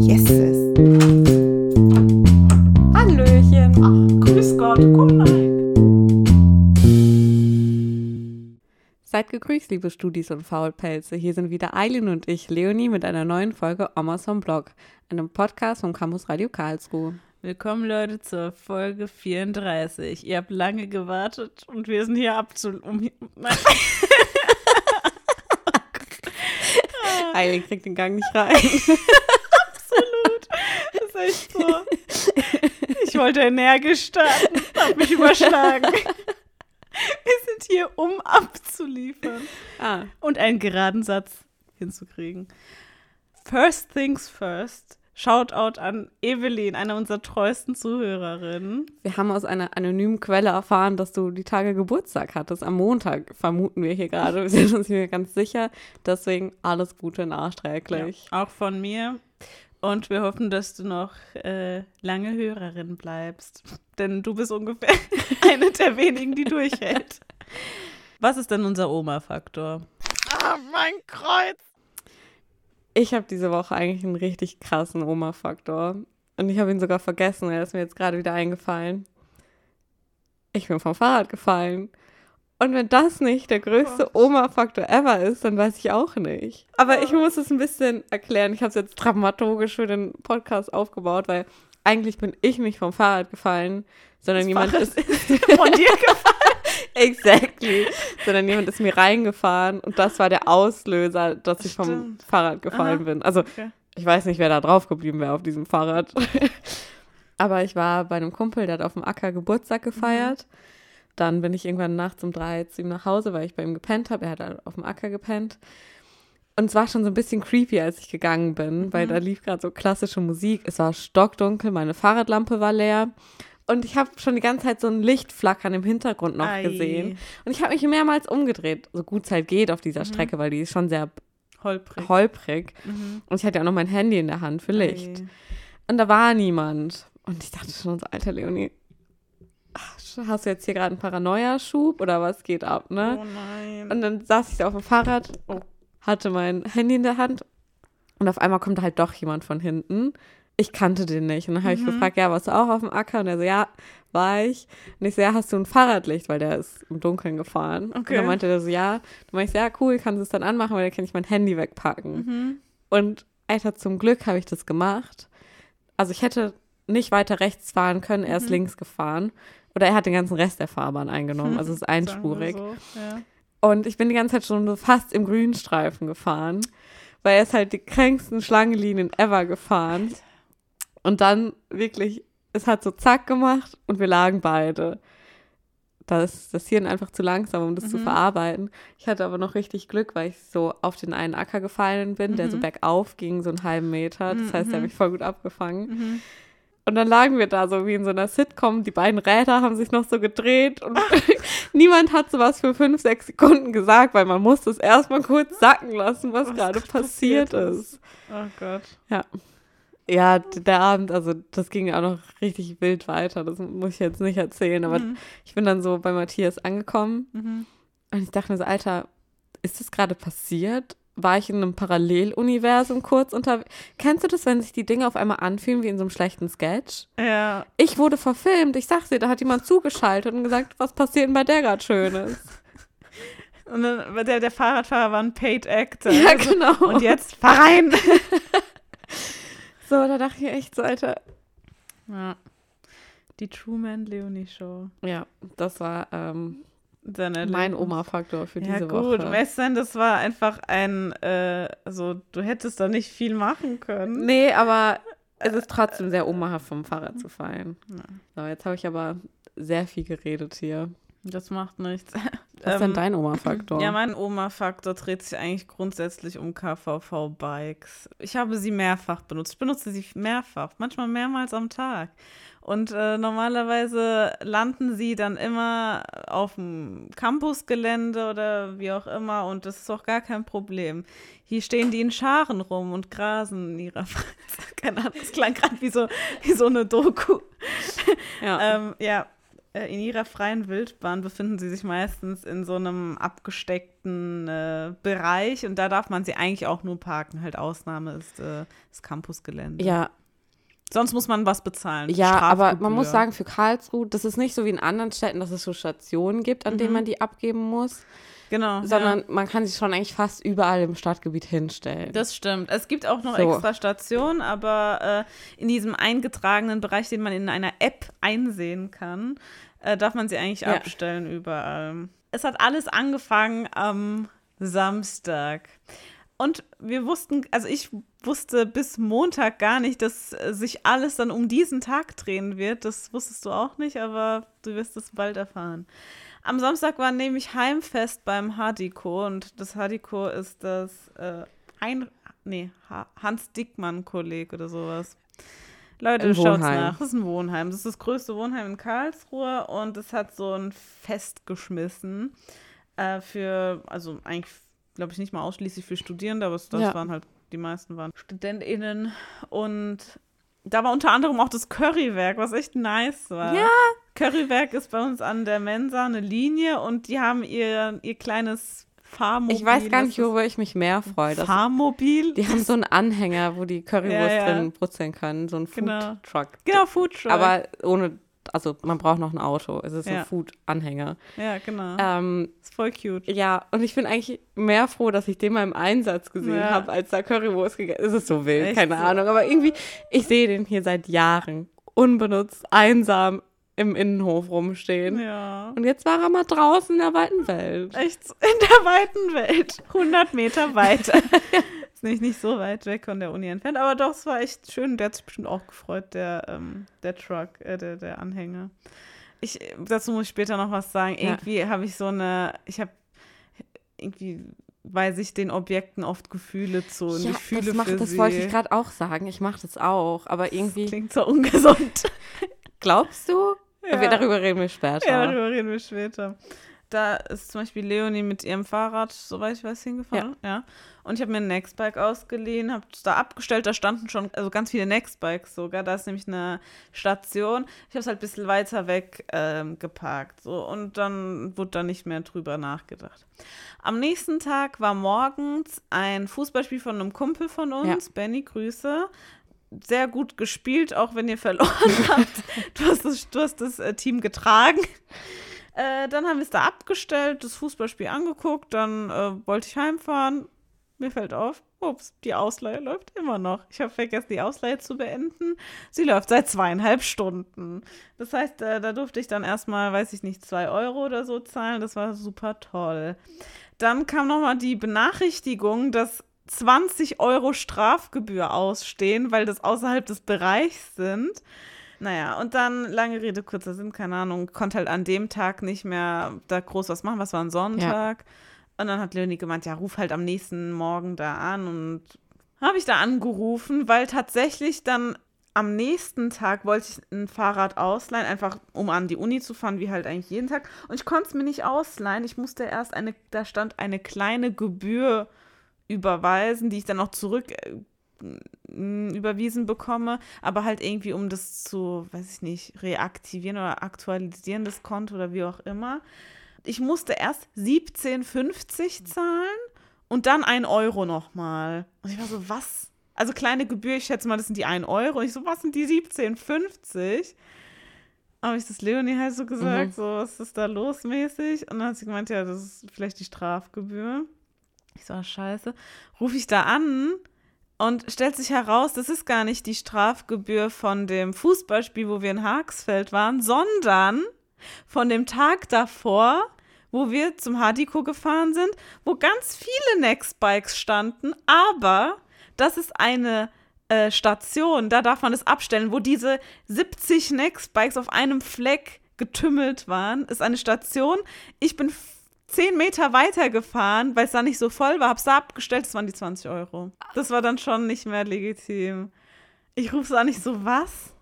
Yeses. Hallöchen. Ach, grüß Gott, rein. Seid gegrüßt, liebe Studis und Faulpelze. Hier sind wieder Eileen und ich, Leonie, mit einer neuen Folge Omas vom Blog, einem Podcast vom Campus Radio Karlsruhe. Willkommen, Leute, zur Folge 34. Ihr habt lange gewartet und wir sind hier abzu... Um, Eileen kriegt den Gang nicht rein. Absolut. Das ist echt so. Ich wollte energisch starten, hab mich überschlagen. Wir sind hier, um abzuliefern ah, und einen geraden Satz hinzukriegen. First things first. Shoutout an Evelyn, eine unserer treuesten Zuhörerinnen. wir haben aus einer anonymen Quelle erfahren, dass du die Tage Geburtstag hattest. Am Montag vermuten wir hier gerade. Wir sind uns hier ganz sicher. Deswegen alles Gute nachträglich. Auch von mir. Und wir hoffen, dass du noch äh, lange Hörerin bleibst. Denn du bist ungefähr eine der wenigen, die durchhält. Was ist denn unser Oma-Faktor? Ah, mein Kreuz! Ich habe diese Woche eigentlich einen richtig krassen Oma-Faktor. Und ich habe ihn sogar vergessen, er ist mir jetzt gerade wieder eingefallen. Ich bin vom Fahrrad gefallen. Und wenn das nicht der größte Oma-Faktor ever ist, dann weiß ich auch nicht. Aber ich muss es ein bisschen erklären. Ich habe es jetzt dramaturgisch für den Podcast aufgebaut, weil eigentlich bin ich nicht vom Fahrrad gefallen, sondern jemand Fahrrad ist Von dir gefallen. exactly, sondern jemand ist mir reingefahren und das war der Auslöser, dass ich vom Stimmt. Fahrrad gefallen Aha. bin. Also Okay. ich weiß nicht, wer da drauf geblieben wäre auf diesem Fahrrad. Aber ich war bei einem Kumpel, der hat auf dem Acker Geburtstag gefeiert. Dann bin ich irgendwann nachts um drei zu ihm nach Hause, weil ich bei ihm gepennt habe. Er hat halt auf dem Acker gepennt. Und es war schon so ein bisschen creepy, als ich gegangen bin, weil da lief gerade so klassische Musik. Es war stockdunkel, meine Fahrradlampe war leer. Und ich habe schon die ganze Zeit so ein Lichtflackern im Hintergrund noch Ei. gesehen. Und ich habe mich mehrmals umgedreht, so gut es halt geht auf Mhm. dieser Strecke, weil die ist schon sehr Holprig. holprig. Mhm. Und ich hatte ja auch noch mein Handy in der Hand für Licht. Ei. Und da war niemand. Und ich dachte schon so, alter Leonie, ach, hast du jetzt hier gerade einen Paranoia-Schub oder was geht ab, ne? Oh nein. Und dann saß ich da auf dem Fahrrad, hatte mein Handy in der Hand und auf einmal kommt halt doch jemand von hinten. Ich kannte den nicht. Und dann habe ich Mhm. gefragt, ja, warst du auch auf dem Acker? Und er so, ja, war ich. Und ich so, ja, hast du ein Fahrradlicht? Weil der ist im Dunkeln gefahren. Und Okay. dann meinte der so, ja. Dann meinte ich so, ja, cool, kannst du es dann anmachen, weil dann kann ich mein Handy wegpacken. Mhm. Und Alter, zum Glück habe ich das gemacht. Also ich hätte nicht weiter rechts fahren können, er ist Mhm. links gefahren. Oder er hat den ganzen Rest der Fahrbahn eingenommen. Also es ist einspurig. So. Ja. Und ich bin die ganze Zeit schon so fast im Grünstreifen gefahren. Weil er ist halt die kränksten Schlangenlinien ever gefahren. Und dann wirklich, es hat so zack gemacht und wir lagen beide. Da ist das Hirn einfach zu langsam, um das zu Mhm. verarbeiten. Ich hatte aber noch richtig Glück, weil ich so auf den einen Acker gefallen bin, der so Mhm. bergauf ging, so einen halben Meter. Das heißt, er hat Mhm. mich voll gut abgefangen. Mhm. Und dann lagen wir da so wie in so einer Sitcom. Die beiden Räder haben sich noch so gedreht und niemand hat sowas für fünf, sechs Sekunden gesagt, weil man musste es erstmal kurz sacken lassen, was, Was gerade gerade passiert passiert ist. ist. Oh Gott. Ja. Ja, der Abend, also das ging auch noch richtig wild weiter. Das muss ich jetzt nicht erzählen, aber Mhm. ich bin dann so bei Matthias angekommen Mhm. und ich dachte mir so, Alter, ist das gerade passiert? War ich in einem Paralleluniversum kurz unter. Kennst du das, wenn sich die Dinge auf einmal anfühlen wie in so einem schlechten Sketch? Ja. Ich wurde verfilmt. Ich sag's dir, da hat jemand zugeschaltet und gesagt, was passiert denn bei der gerade Schönes? Und dann, der, der Fahrradfahrer war ein Paid Actor. Ja, Also, genau. Und jetzt fahr rein. so, da dachte ich echt so, Alter. Ja. Die Truman Leonie Show. Ja, das war ähm, mein Oma-Faktor für Ja diese gut, Woche. weißt du, das war einfach ein, äh, also du hättest da nicht viel machen können. Nee, aber es ist trotzdem sehr omahaft, vom Fahrrad zu fallen. Ja. So, jetzt habe ich aber sehr viel geredet hier. Das macht nichts. Was ist denn Ähm, dein Oma-Faktor? Ja, mein Oma-Faktor dreht sich eigentlich grundsätzlich um KVV-Bikes. Ich habe sie mehrfach benutzt. Ich benutze sie mehrfach, manchmal mehrmals am Tag. Und äh, normalerweise landen sie dann immer auf dem Campusgelände oder wie auch immer und das ist auch gar kein Problem. Hier stehen die in Scharen rum und grasen in ihrer. Keine Ahnung, das klang gerade wie so, wie so eine Doku. ja. Ähm, ja, in ihrer freien Wildbahn befinden sie sich meistens in so einem abgesteckten äh, Bereich und da darf man sie eigentlich auch nur parken. Halt Ausnahme ist äh, das Campusgelände. Ja, Sonst muss man was bezahlen. ja, aber man muss sagen, für Karlsruhe, das ist nicht so wie in anderen Städten, dass es so Stationen gibt, an denen man die abgeben muss, genau, sondern ja. man kann sich schon eigentlich fast überall im Stadtgebiet hinstellen. Das stimmt. Es gibt auch noch So. extra Stationen, aber äh, in diesem eingetragenen Bereich, den man in einer App einsehen kann, äh, darf man sie eigentlich Ja. abstellen überall. Es hat alles angefangen am Samstag. Und wir wussten, also ich wusste bis Montag gar nicht, dass äh, sich alles dann um diesen Tag drehen wird. Das wusstest du auch nicht, aber du wirst es bald erfahren. Am Samstag war nämlich Heimfest beim Hadiko und das Hadiko ist das äh, ein, nee, ha Hans Dickmann-Kolleg oder sowas. Leute, Wohnheim. nach. Das ist ein Wohnheim. Das ist das größte Wohnheim in Karlsruhe und es hat so ein Fest geschmissen äh, für, also eigentlich, glaube ich, nicht mal ausschließlich für Studierende, aber das Ja. waren halt, die meisten waren StudentInnen und da war unter anderem auch das Currywerk, was echt nice war. Ja. Currywerk ist bei uns an der Mensa eine Linie und die haben ihr, ihr kleines Fahrmobil. ich weiß gar nicht, worüber ich mich mehr freue. Fahrmobil? Die haben so einen Anhänger, wo die Currywurst Ja, ja. drin brutzeln können, so ein Genau. Food Truck. Genau, Foodtruck. Aber ohne, also man braucht noch ein Auto. Es ist so Ja. ein Food-Anhänger. ja, genau. Ähm, ist voll cute. ja, und ich bin eigentlich mehr froh, dass ich den mal im Einsatz gesehen Ja. habe, als da Currywurst gegessen. Es ist so wild, Echt keine? Ahnung. Aber irgendwie, ich sehe den hier seit Jahren unbenutzt, einsam im Innenhof rumstehen. Ja. Und jetzt war er mal draußen in der weiten Welt. Echt in der weiten Welt. 100 Meter weiter. nicht, nicht so weit weg von der Uni entfernt, aber doch, es war echt schön. Der hat sich bestimmt auch gefreut, der, ähm, der Truck, äh, der, der Anhänger. Ich, dazu muss ich später noch was sagen. Ja. Irgendwie habe ich so eine, ich habe irgendwie weiß ich den Objekten oft Gefühle zu und ja, ich fühle das, macht, für das sie. wollte ich gerade auch sagen. Ich mache das auch. Aber irgendwie, Klingt so ungesund. glaubst du? Ja. Wir, darüber reden wir später. Ja, darüber reden wir später. Da ist zum Beispiel Leonie mit ihrem Fahrrad, soweit ich weiß, hingefahren. Ja. Und ich habe mir ein Nextbike ausgeliehen, habe es da abgestellt. Da standen schon also ganz viele Nextbikes sogar. Da ist nämlich eine Station. Ich habe es halt ein bisschen weiter weg ähm, geparkt. So. Und dann wurde da nicht mehr drüber nachgedacht. Am nächsten Tag war morgens ein Fußballspiel von einem Kumpel von uns, Benny, Grüße. Sehr gut gespielt, auch wenn ihr verloren habt. Du hast das, du hast das äh, Team getragen. Äh, dann haben wir es da abgestellt, das Fußballspiel angeguckt, dann äh, wollte ich heimfahren. Mir fällt auf, ups, die Ausleihe läuft immer noch. Ich habe vergessen, die Ausleihe zu beenden. Sie läuft seit zweieinhalb Stunden. Das heißt, äh, da durfte ich dann erstmal, weiß ich nicht, zwei Euro oder so zahlen. Das war super toll. Dann kam nochmal die Benachrichtigung, dass 20 Euro Strafgebühr ausstehen, weil das außerhalb des Bereichs sind. Naja, und dann, lange Rede, kurzer Sinn, keine Ahnung, konnte halt an dem Tag nicht mehr da groß was machen, was war ein Sonntag. Und dann hat Leonie gemeint, ja, ruf halt am nächsten Morgen da an und habe ich da angerufen, weil tatsächlich dann am nächsten Tag wollte ich ein Fahrrad ausleihen, einfach um an die Uni zu fahren, wie halt eigentlich jeden Tag. Und ich konnte es mir nicht ausleihen. Ich musste erst eine, da stand eine kleine Gebühr überweisen, die ich dann auch zurück äh, überwiesen bekomme, aber halt irgendwie, um das zu, weiß ich nicht, reaktivieren oder aktualisieren, das Konto oder wie auch immer. Ich musste erst 17,50 zahlen und dann 1 Euro nochmal. Und ich war so, was? Also kleine Gebühr, ich schätze mal, das sind die 1 Euro. Und ich so, was sind die 17,50? Habe ich das Leonie halt so gesagt, Mhm. so, was ist da los mäßig? Und dann hat sie gemeint, ja, das ist vielleicht die Strafgebühr. Ich so, scheiße. Rufe ich da an und stellt sich heraus, das ist gar nicht die Strafgebühr von dem Fußballspiel, wo wir in Haagsfeld waren, sondern von dem Tag davor, wo wir zum Hadiko gefahren sind, wo ganz viele Nextbikes standen, aber das ist eine äh, Station, da darf man es abstellen, wo diese 70 Nextbikes auf einem Fleck getümmelt waren, ist eine Station. Ich bin 10 Meter weiter gefahren, weil es da nicht so voll war, hab's da abgestellt, das waren die 20 Euro. Das war dann schon nicht mehr legitim. Ich rufe so an, ich so, was?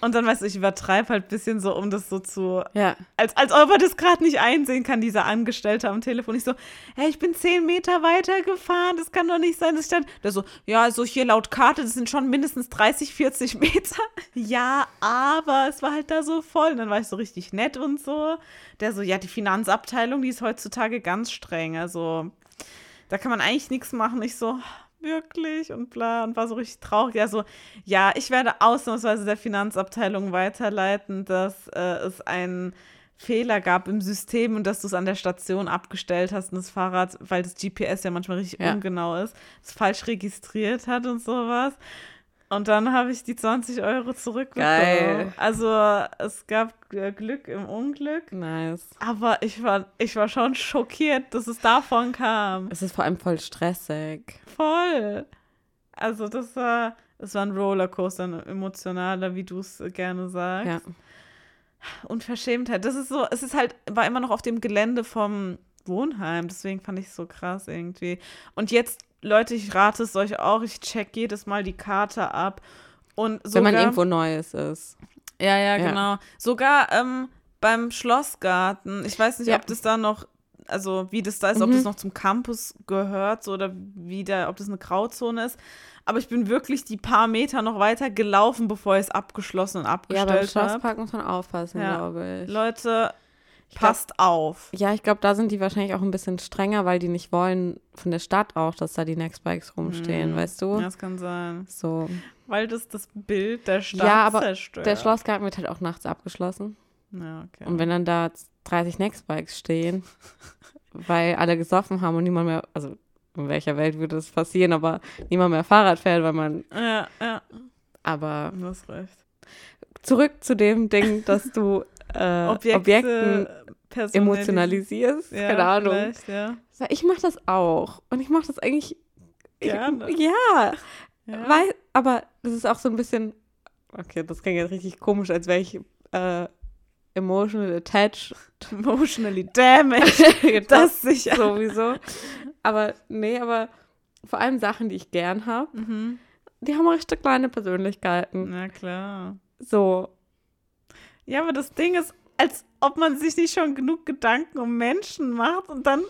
Und dann, weißt du, ich übertreibe halt ein bisschen so, um das so zu. Ja. Als, als ob er das gerade nicht einsehen kann, dieser Angestellte am Telefon. Ich so, hey, ich bin zehn Meter weiter gefahren, das kann doch nicht sein, dass ich dann. Der so, ja, also hier laut Karte, das sind schon mindestens 30, 40 Meter. Ja, aber es war halt da so voll. Und dann war ich so richtig nett und so. Der so, ja, die Finanzabteilung, die ist heutzutage ganz streng. Also, da kann man eigentlich nichts machen. Ich so, wirklich und bla und war so richtig traurig. Ja, so, ja, ich werde ausnahmsweise der Finanzabteilung weiterleiten, dass äh, es einen Fehler gab im System und dass du es an der Station abgestellt hast und das Fahrrad, weil das GPS ja manchmal richtig Ja. ungenau ist, es falsch registriert hat und sowas. Und dann habe ich die 20 Euro zurückbekommen. Geil. Also es gab äh, Glück im Unglück. Nice. Aber ich war, ich war schon schockiert, dass es davon kam. Es ist vor allem voll stressig. Voll. Also das war, das war ein Rollercoaster, ein emotionaler, wie du es gerne sagst. Ja. Unverschämtheit. Das ist so, es ist halt, war immer noch auf dem Gelände vom Wohnheim, deswegen fand ich es so krass irgendwie. Und jetzt, Leute, ich rate es euch auch, ich check jedes Mal die Karte ab. Und Wenn sogar, man irgendwo Neues ist. Ja, ja, Ja. genau. Sogar ähm, beim Schlossgarten, ich weiß nicht, Ja. ob das da noch, also wie das da ist, ob Mhm. das noch zum Campus gehört so, oder wie da, ob das eine Grauzone ist. Aber ich bin wirklich die paar Meter noch weiter gelaufen, bevor ich es abgeschlossen und Ja, beim abgestellt habe. Schlosspark muss man aufpassen, Ja. glaube ich. Leute, Glaub- passt auf. Ja, ich glaube, da sind die wahrscheinlich auch ein bisschen strenger, weil die nicht wollen von der Stadt auch, dass da die Nextbikes rumstehen, Mhm. weißt du? Ja, das kann sein. So. Weil das das Bild der Stadt Ja, aber zerstört. Der Schlossgarten wird halt auch nachts abgeschlossen. Ja, okay. Und wenn dann da 30 Nextbikes stehen, weil alle gesoffen haben und niemand mehr, also in welcher Welt würde das passieren, aber niemand mehr Fahrrad fährt, weil man, ja, ja, aber du hast recht. zurück zu dem Ding, dass du äh, Objekte, Objekten emotionalisierst, Ja, keine Ahnung. Ja. Ich mache das auch und ich mache das eigentlich Gerne. Ich, ja, Ja. Weil, aber das ist auch so ein bisschen, okay, das klingt jetzt richtig komisch, als wäre ich äh, emotional attached. Emotionally damaged. das Das sicher. sowieso. Aber nee, aber vor allem Sachen, die ich gern habe, Mhm. die haben auch richtig kleine Persönlichkeiten. Na klar. So, Ja, aber das Ding ist, als ob man sich nicht schon genug Gedanken um Menschen macht und dann.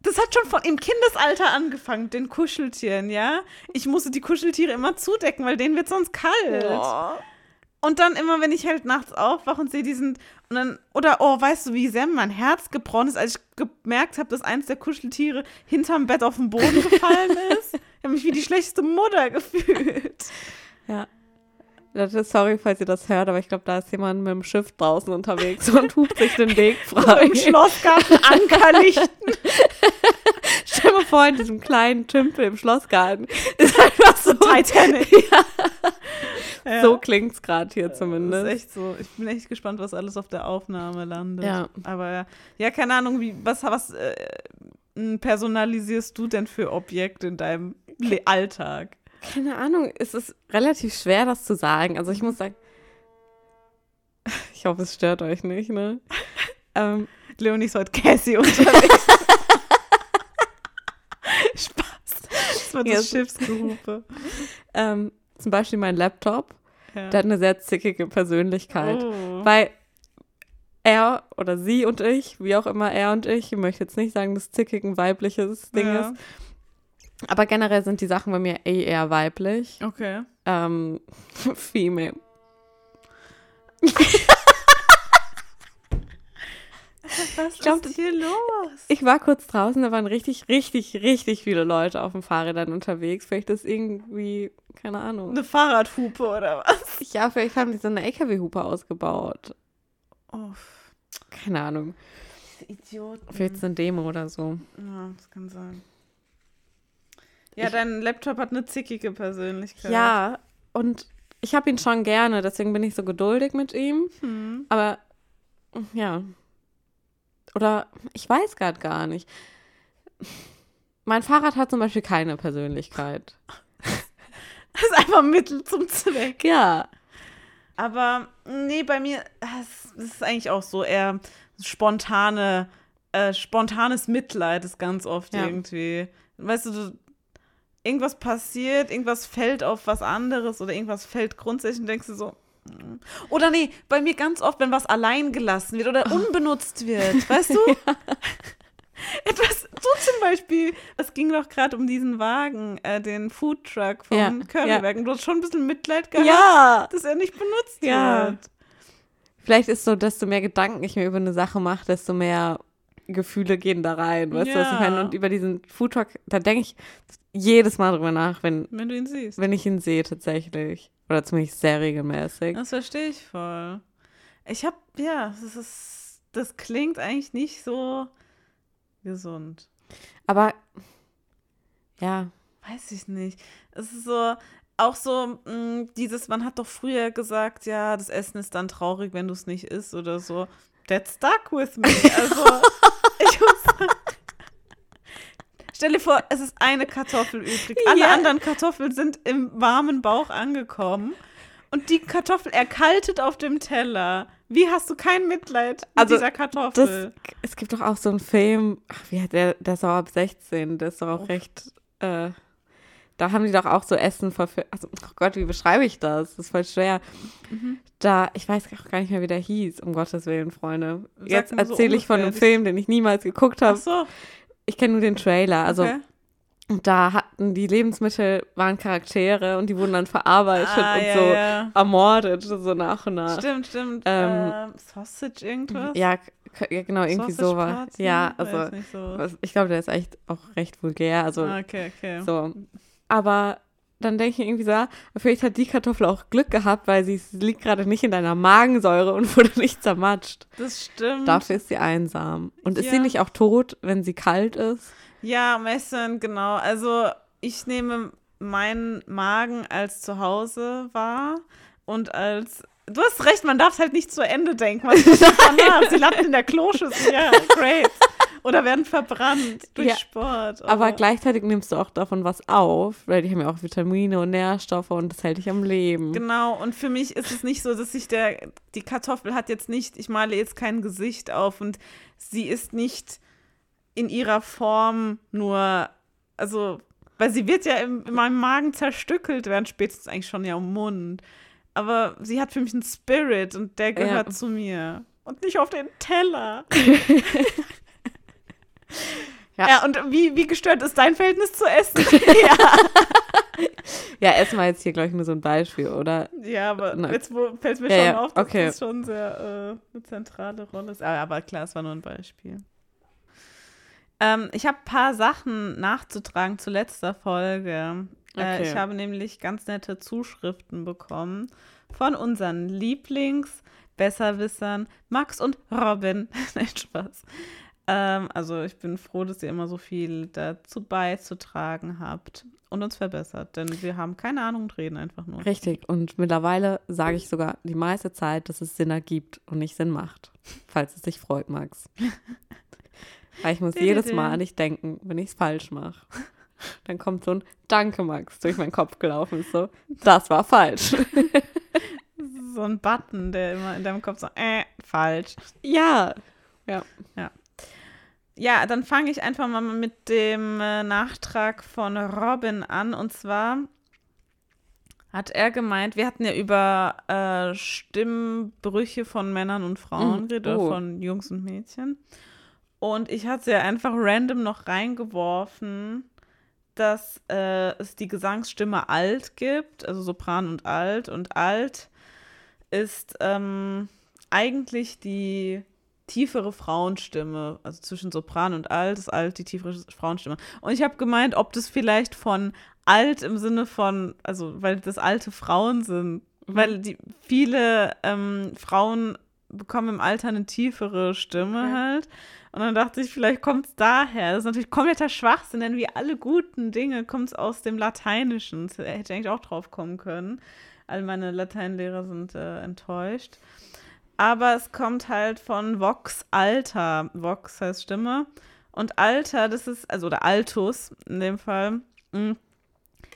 Das hat schon von im Kindesalter angefangen, den Kuscheltieren, ja? Ich musste die Kuscheltiere immer zudecken, weil denen wird sonst kalt. oh, Und dann immer, wenn ich halt nachts aufwache und sehe diesen und dann oder oh, weißt du, wie sehr mein Herz gebrochen ist, als ich gemerkt habe, dass eins der Kuscheltiere hinterm Bett auf den Boden gefallen ist. Ich habe mich wie die schlechteste Mutter gefühlt. ja. Leute, Sorry, falls ihr das hört, aber ich glaube, da ist jemand mit dem Schiff draußen unterwegs und hupt sich den Weg frei. Im Schlossgarten Ankerlichten. Stell dir mal vor, in diesem kleinen Tümpel im Schlossgarten ist einfach so Titanic. Ja. So klingt's gerade hier Das zumindest. ist echt so. Ich bin echt gespannt, was alles auf der Aufnahme landet. Ja. Aber ja, keine Ahnung, wie, was, was äh, personalisierst du denn für Objekte in deinem Alltag? Keine Ahnung, es ist relativ schwer, das zu sagen. Also ich muss sagen, ich hoffe, es stört euch nicht, ne? ähm, Leonie ist heute Cassie unterwegs. Spaß. Das Ja, das so- Schiffsgehupe. ähm, zum Beispiel mein Laptop, Ja. der hat eine sehr zickige Persönlichkeit. Oh. Weil er oder sie und ich, wie auch immer er und ich, ich möchte jetzt nicht sagen, dass zickig ein weibliches Ding ja. ist, aber generell sind die Sachen bei mir eh eher weiblich. Okay. Ähm, female. Was glaub, ist hier los? Ich war kurz draußen, da waren richtig, richtig, richtig viele Leute auf dem Fahrrädern unterwegs. Vielleicht ist irgendwie, keine Ahnung. Eine Fahrradhupe oder was? Ja, vielleicht haben die so eine LKW-Hupe ausgebaut. Oh, Keine Ahnung. Idioten. Vielleicht ist es eine Demo oder so. Ja, das kann sein. Ja, Ich- dein Laptop hat eine zickige Persönlichkeit. Ja, und ich habe ihn schon gerne, deswegen bin ich so geduldig mit ihm. Hm. Aber ja. Oder ich weiß gerade gar nicht. Mein Fahrrad hat zum Beispiel keine Persönlichkeit. Das ist einfach Mittel zum Zweck. Ja. Aber nee, bei mir, das das ist eigentlich auch so eher spontane, äh, spontanes Mitleid ist ganz oft Ja. irgendwie. Weißt du, du, irgendwas passiert, irgendwas fällt auf was anderes oder irgendwas fällt grundsätzlich und denkst du so, Oder nee, bei mir ganz oft, wenn was allein gelassen wird oder unbenutzt wird, weißt du? Etwas, so zum Beispiel, es ging doch gerade um diesen Wagen, äh, den Foodtruck vom Ja, Currywagen. Du hast schon ein bisschen Mitleid gehabt, Ja. dass er nicht benutzt Ja. wird. Vielleicht ist so, desto mehr Gedanken ich mir über eine Sache mache, desto mehr Gefühle gehen da rein. Weißt du, was ich Ja. meine? Und über diesen Foodtruck, da denke ich jedes Mal drüber nach, wenn, Wenn du ihn siehst. wenn ich ihn sehe tatsächlich. Oder zumindest sehr regelmäßig. Das verstehe ich voll. Ich hab, ja, das ist, das klingt eigentlich nicht so gesund. Aber ja, Weiß ich nicht. Es ist so, auch so, mh, dieses, man hat doch früher gesagt, ja, das Essen ist dann traurig, wenn du es nicht isst oder so. That stuck with me. Also, ich muss sagen, Stell dir vor, es ist eine Kartoffel übrig. Alle Ja. anderen Kartoffeln sind im warmen Bauch angekommen. Und die Kartoffel erkaltet auf dem Teller. Wie hast du kein Mitleid mit Also, dieser Kartoffel? das, es gibt doch auch so einen Film, ach, wie hat der, der ist auch ab 16, der ist doch auch Uff. recht, äh, da haben die doch auch so Essen verfilmt. Also, oh Gott, wie beschreibe ich das? Das ist voll schwer. Mhm. Da, ich weiß auch gar nicht mehr, wie der hieß, um Gottes Willen, Freunde. Sag Jetzt so erzähle ich von einem. Film, den ich niemals geguckt Ach habe. so. Ich kenne nur den Trailer. Also, okay. da hatten die Lebensmittel, waren Charaktere und die wurden dann verarbeitet Ah, und ja, so ja. ermordet, so nach und nach. Stimmt, stimmt. Ähm, ähm, Sausage irgendwas? Ja, ja, genau, irgendwie sowas. Ja, also, nicht so. ich glaube, der ist echt auch recht vulgär. Also, Ah, okay, okay. so. Aber dann denke ich irgendwie so, vielleicht hat die Kartoffel auch Glück gehabt, weil sie liegt gerade nicht in deiner Magensäure und wurde nicht zermatscht. Das stimmt. Dafür ist sie einsam. Und ist sie Ja. nicht auch tot, wenn sie kalt ist? Ja, meistens, genau. Also ich nehme meinen Magen als Zuhause wahr und als. Du hast recht, man darf es halt nicht zu Ende denken. Was ist danach? Sie landen in der Kloschüssel, ja, great. Oder werden verbrannt durch Ja, Sport. Aber oder- gleichzeitig nimmst du auch davon was auf, weil die haben ja auch Vitamine und Nährstoffe und das hält dich am Leben. Genau, und für mich ist es nicht so, dass sich der, die Kartoffel hat jetzt nicht, ich male jetzt kein Gesicht auf und sie ist nicht in ihrer Form nur, also, weil sie wird ja im, in meinem Magen zerstückelt werden, spätestens eigentlich schon ja im Mund. Aber sie hat für mich einen Spirit und der gehört Ja. zu mir. Und nicht auf den Teller. Ja. ja. und wie, wie gestört ist dein Verhältnis zu Essen? Ja, erstmal jetzt hier, glaube ich, nur so ein Beispiel, oder? Ja, aber Na. jetzt wo, fällt mir Ja, schon ja, auf, dass okay. das schon sehr äh, eine zentrale Rolle ist. Aber, aber klar, es war nur ein Beispiel. Ähm, ich habe ein paar Sachen nachzutragen zu letzter Folge. Äh, Okay. ich habe nämlich ganz nette Zuschriften bekommen von unseren Lieblings-Besserwissern Max und Robin. Nein, Spaß. Ähm, also ich bin froh, dass ihr immer so viel dazu beizutragen habt und uns verbessert, denn wir haben keine Ahnung und reden einfach nur. Richtig. Und mittlerweile sage ich sogar die meiste Zeit, dass es Sinn ergibt und nicht Sinn macht. Falls es dich freut, Max. Weil ich muss jedes Mal an dich denken, wenn ich es falsch mache. Dann kommt so ein Danke, Max, durch meinen Kopf gelaufen. Ist so, das war falsch. so ein Button, der immer in deinem Kopf so, äh, falsch. ja. Ja, dann fange ich einfach mal mit dem äh, Nachtrag von Robin an. Und zwar hat er gemeint, wir hatten ja über äh, Stimmbrüche von Männern und Frauen Mm, geredet, oh. oder von Jungs und Mädchen. Und ich hatte ja einfach random noch reingeworfen, dass äh, es die Gesangsstimme alt gibt, also Sopran und Alt. Und Alt ist ähm, eigentlich die tiefere Frauenstimme, also zwischen Sopran und Alt ist Alt die tiefere Frauenstimme. Und ich habe gemeint, ob das vielleicht von Alt im Sinne von, also weil das alte Frauen sind, weil die viele ähm, Frauen bekommen im Alter eine tiefere Stimme Ja. halt. Und dann dachte ich, vielleicht kommt es daher. Das ist natürlich kompletter Schwachsinn, denn wie alle guten Dinge kommt es aus dem Lateinischen. Das hätte ich eigentlich auch drauf kommen können. All meine Lateinlehrer sind äh, enttäuscht. Aber es kommt halt von Vox Alta. Vox heißt Stimme. Und Alter, das ist, also oder Altus in dem Fall, mh,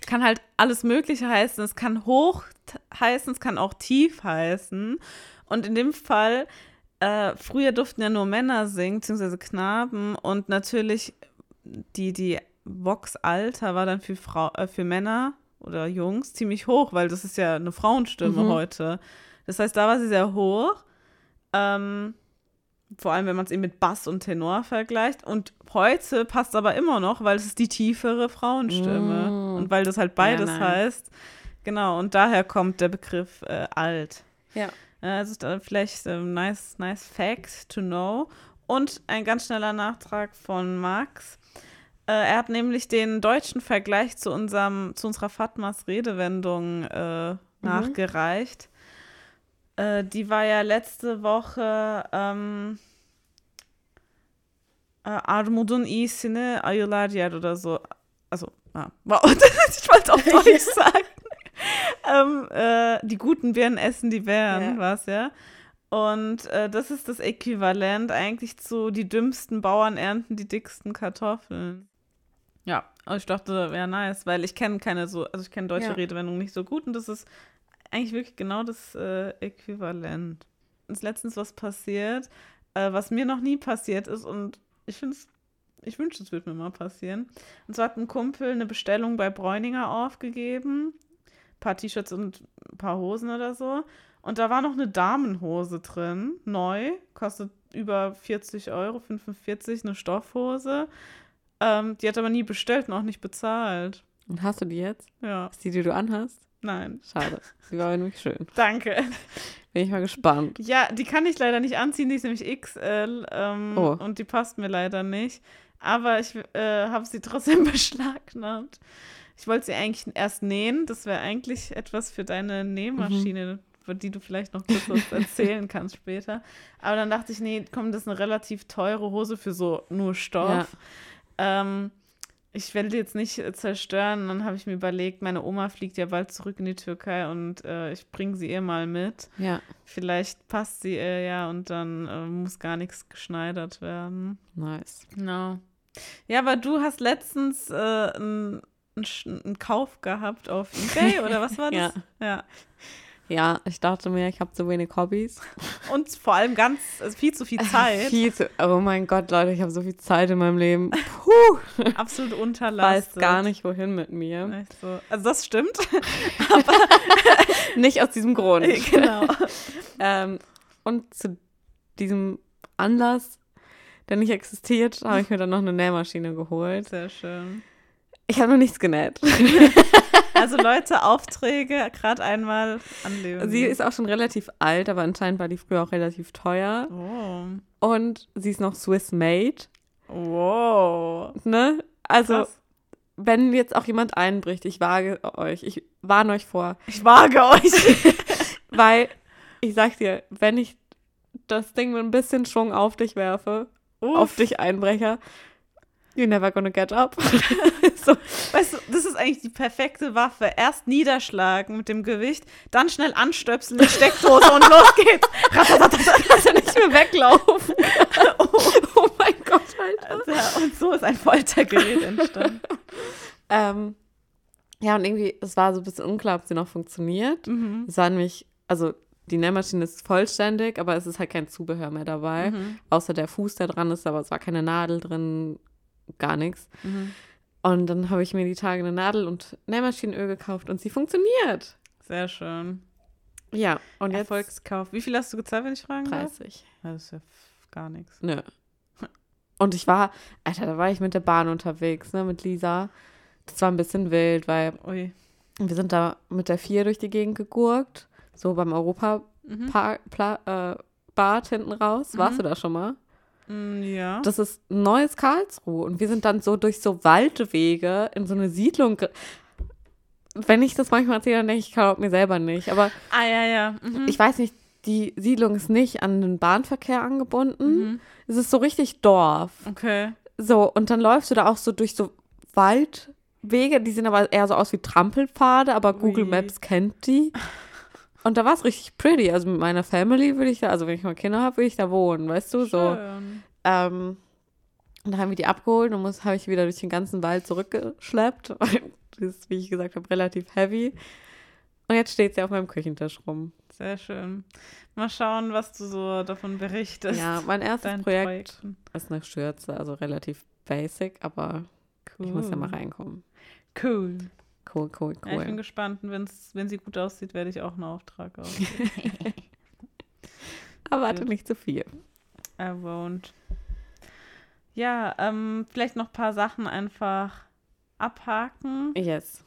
kann halt alles Mögliche heißen. Es kann hoch heißen, es kann auch tief heißen. Und in dem Fall, äh, früher durften ja nur Männer singen, beziehungsweise Knaben. Und natürlich, die, die Vox Alter war dann für, Frau, äh, für Männer oder Jungs ziemlich hoch, weil das ist ja eine Frauenstimme Mhm. heute. Das heißt, da war sie sehr hoch. Ähm, vor allem, wenn man es eben mit Bass und Tenor vergleicht. Und heute passt aber immer noch, weil es ist die tiefere Frauenstimme. Mm. Und weil das halt beides nice. heißt. Genau, und daher kommt der Begriff äh, alt. Ja. Also ist, äh, vielleicht äh, nice, nice fact to know. Und ein ganz schneller Nachtrag von Max. Äh, er hat nämlich den deutschen Vergleich zu, unserem, zu unserer Fatmas Redewendung äh, nachgereicht. Äh, die war ja letzte Woche ähm, äh, Armudun iyisini ayılar yer oder so. Also, ah, wow, ich wollte es auf Deutsch sagen. ähm, äh, die guten Bären essen die Bären, Ja. was ja. Und äh, das ist das Äquivalent eigentlich zu die dümmsten Bauern ernten die dicksten Kartoffeln. Ja, und ich dachte, wäre nice, weil ich kenne keine so, also ich kenne deutsche Ja. Redewendungen nicht so gut und das ist eigentlich wirklich genau das äh, Äquivalent. Ist letztens was passiert, äh, was mir noch nie passiert ist und ich finde es, ich wünsche, es würde mir mal passieren. Und zwar hat ein Kumpel eine Bestellung bei Bräuninger aufgegeben, ein paar T-Shirts und ein paar Hosen oder so. Und da war noch eine Damenhose drin, neu, kostet über 40 Euro, 45, eine Stoffhose. Ähm, die hat aber nie bestellt und auch nicht bezahlt. Und hast du die jetzt? Ja, Ist die, die du anhast? Nein. Schade. Sie war nämlich schön. Danke. Bin ich mal gespannt. Ja, die kann ich leider nicht anziehen, die ist nämlich XL ähm, Oh. und die passt mir leider nicht. Aber ich äh, habe sie trotzdem beschlagnahmt. Ich wollte sie eigentlich erst nähen. Das wäre eigentlich etwas für deine Nähmaschine, über die du vielleicht noch kurz was erzählen kannst später. Aber dann dachte ich, nee, komm, das ist eine relativ teure Hose für so nur Stoff. Ähm, ich will die jetzt nicht äh, zerstören. Dann habe ich mir überlegt, meine Oma fliegt ja bald zurück in die Türkei und äh, ich bringe sie ihr mal mit. Ja, Vielleicht passt sie ihr ja und dann äh, muss gar nichts geschneidert werden. nice. Genau. Ja, aber du hast letztens äh, einen einen Kauf gehabt auf Ebay oder was war das? ja. Ja, ich dachte mir, ich habe zu wenig Hobbys. Und vor allem ganz, also viel zu viel Zeit. Viel zu, oh mein Gott, Leute, ich habe so viel Zeit in meinem Leben. Puh, absolut weiß unterlastet. gar nicht, wohin mit mir. So. Also das stimmt. Nicht aus diesem Grund. genau. Ähm, und zu diesem Anlass, der nicht existiert, habe ich mir dann noch eine Nähmaschine geholt. Sehr schön. Ich habe noch nichts genäht. Also Leute, Aufträge gerade einmal anlegen. Sie ist auch schon relativ alt, aber anscheinend war die früher auch relativ teuer. Oh. Und sie ist noch Swiss made, Wow. ne? Also, Krass. wenn jetzt auch jemand einbricht, ich wage euch, ich warne euch vor, Ich wage euch. weil ich sag dir, wenn ich das Ding mit ein bisschen Schwung auf dich werfe, auf dich Einbrecher, you're never gonna get up. so, Weißt du, das ist eigentlich die perfekte Waffe. Erst niederschlagen mit dem Gewicht, dann schnell anstöpseln, die Steckdose und los geht's. er nicht mehr weglaufen. oh, oh mein Gott, Alter. Ja, und so ist ein Foltergerät entstanden. Ähm, ja, und irgendwie, es war so ein bisschen unklar, ob sie noch funktioniert. Mhm. Es war nämlich, also die Nähmaschine ist vollständig, aber es ist halt kein Zubehör mehr dabei. Mhm. Außer der Fuß, der dran ist, aber es war keine Nadel drin, gar nichts. Mhm. Und dann habe ich mir die Tage eine Nadel und Nähmaschinenöl gekauft und sie funktioniert. Sehr schön. Ja, und jetzt Erfolgskauf. Wie viel hast du gezahlt, wenn ich fragen darf? 30. Ja, Das ist ja gar nichts. Nö. Und ich war, Alter, da war ich mit der Bahn unterwegs, ne, mit Lisa. Das war ein bisschen wild, weil Ui. wir sind da mit der Vier durch die Gegend gegurkt. So beim Europa Mhm. Äh, Bad hinten raus. Warst Mhm. du da schon mal? Mm, Ja. Das ist ein neues Karlsruhe. Und wir sind dann so durch so Waldwege in so eine Siedlung. Wenn ich das manchmal erzähle, dann denke ich, ich glaube mir selber nicht. Aber ah, ja, ja. Mhm. ich weiß nicht, die Siedlung ist nicht an den Bahnverkehr angebunden. Mhm. Es ist so richtig Dorf. Okay. So, und dann läufst du da auch so durch so Waldwege, die sehen aber eher so aus wie Trampelpfade, aber Google Ui. Maps kennt die. Und da war es richtig pretty. Also mit meiner Family würde ich da, also wenn ich mal Kinder habe, würde ich da wohnen, weißt du? So. Schön. Ähm, und dann haben wir die abgeholt und muss, habe ich wieder durch den ganzen Wald zurückgeschleppt. Das ist, wie ich gesagt habe, relativ heavy. Und jetzt steht sie auf meinem Küchentisch rum. Sehr schön. Mal schauen, was du so davon berichtest. Ja, mein erstes Projekt Projekten. ist eine Schürze, also relativ basic, aber Cool. ich muss ja mal reinkommen. Cool. Cool, cool, Ja, ich bin cool. gespannt. Wenn's, wenn sie gut aussieht, werde ich auch einen Auftrag ausgeben. Aber warte Gut. nicht zu viel. I won't. Ja, ähm, vielleicht noch ein paar Sachen einfach abhaken. Yes.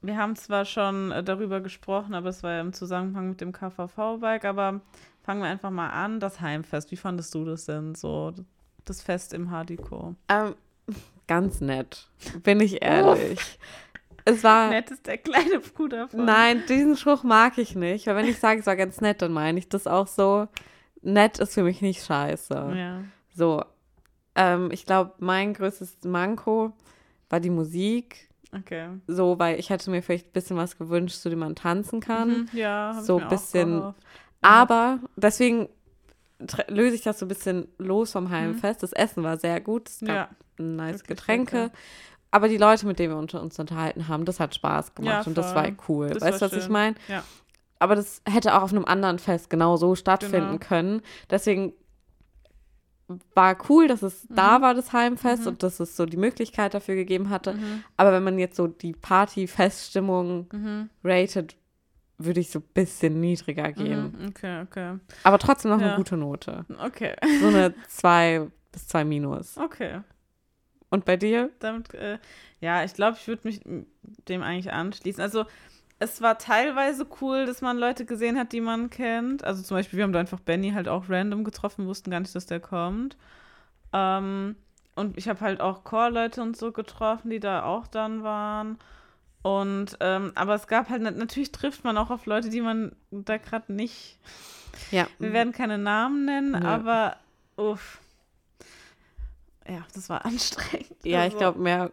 Wir haben zwar schon äh, darüber gesprochen, aber es war ja im Zusammenhang mit dem KVV-Bike, aber fangen wir einfach mal an. Das Heimfest, wie fandest du das denn so? Das Fest im Hardiko. Ähm, ganz nett, bin ich ehrlich. Es war. Nett ist der kleine Bruder von. Nein, diesen Spruch mag ich nicht. Weil wenn ich sage, es war ganz nett, dann meine ich das auch so. Nett ist für mich nicht scheiße. Ja. So. Ähm, ich glaube, mein größtes Manko war die Musik. Okay. So, weil ich hätte mir vielleicht ein bisschen was gewünscht, zu dem man tanzen kann. Mhm, ja, So ein bisschen-. Aber deswegen löse ich das so ein bisschen los vom Heimfest. Das Essen war sehr gut. Es gab Mhm. Ja, nice wirklich Getränke. Aber die Leute, mit denen wir uns, uns unterhalten haben, das hat Spaß gemacht Ja, und das war cool. Das weißt du, was ich schön. meine? Ja. Aber das hätte auch auf einem anderen Fest genau so stattfinden Genau. können. Deswegen war cool, dass es da Mhm. war, das Heimfest, Mhm. und dass es so die Möglichkeit dafür gegeben hatte. Mhm. Aber wenn man jetzt so die Party-Feststimmung Mhm. rated, würde ich so ein bisschen niedriger gehen. Mhm. Okay, okay. Aber trotzdem noch Ja. eine gute Note. Okay, So eine 2 bis 2 minus. okay. Und bei dir? Damit, äh, ja, ich glaube, ich würde mich dem eigentlich anschließen. Also, es war teilweise cool, dass man Leute gesehen hat, die man kennt. Also zum Beispiel, wir haben da einfach Benny halt auch random getroffen, wussten gar nicht, dass der kommt. Ähm, und ich habe halt auch Core-Leute und so getroffen, die da auch dann waren. Und, ähm, aber es gab halt, natürlich trifft man auch auf Leute, die man da gerade nicht Ja. Wir werden keine Namen nennen, Nö. aber uff. Ja, das war anstrengend. Ja, ich Also, glaube, mehr,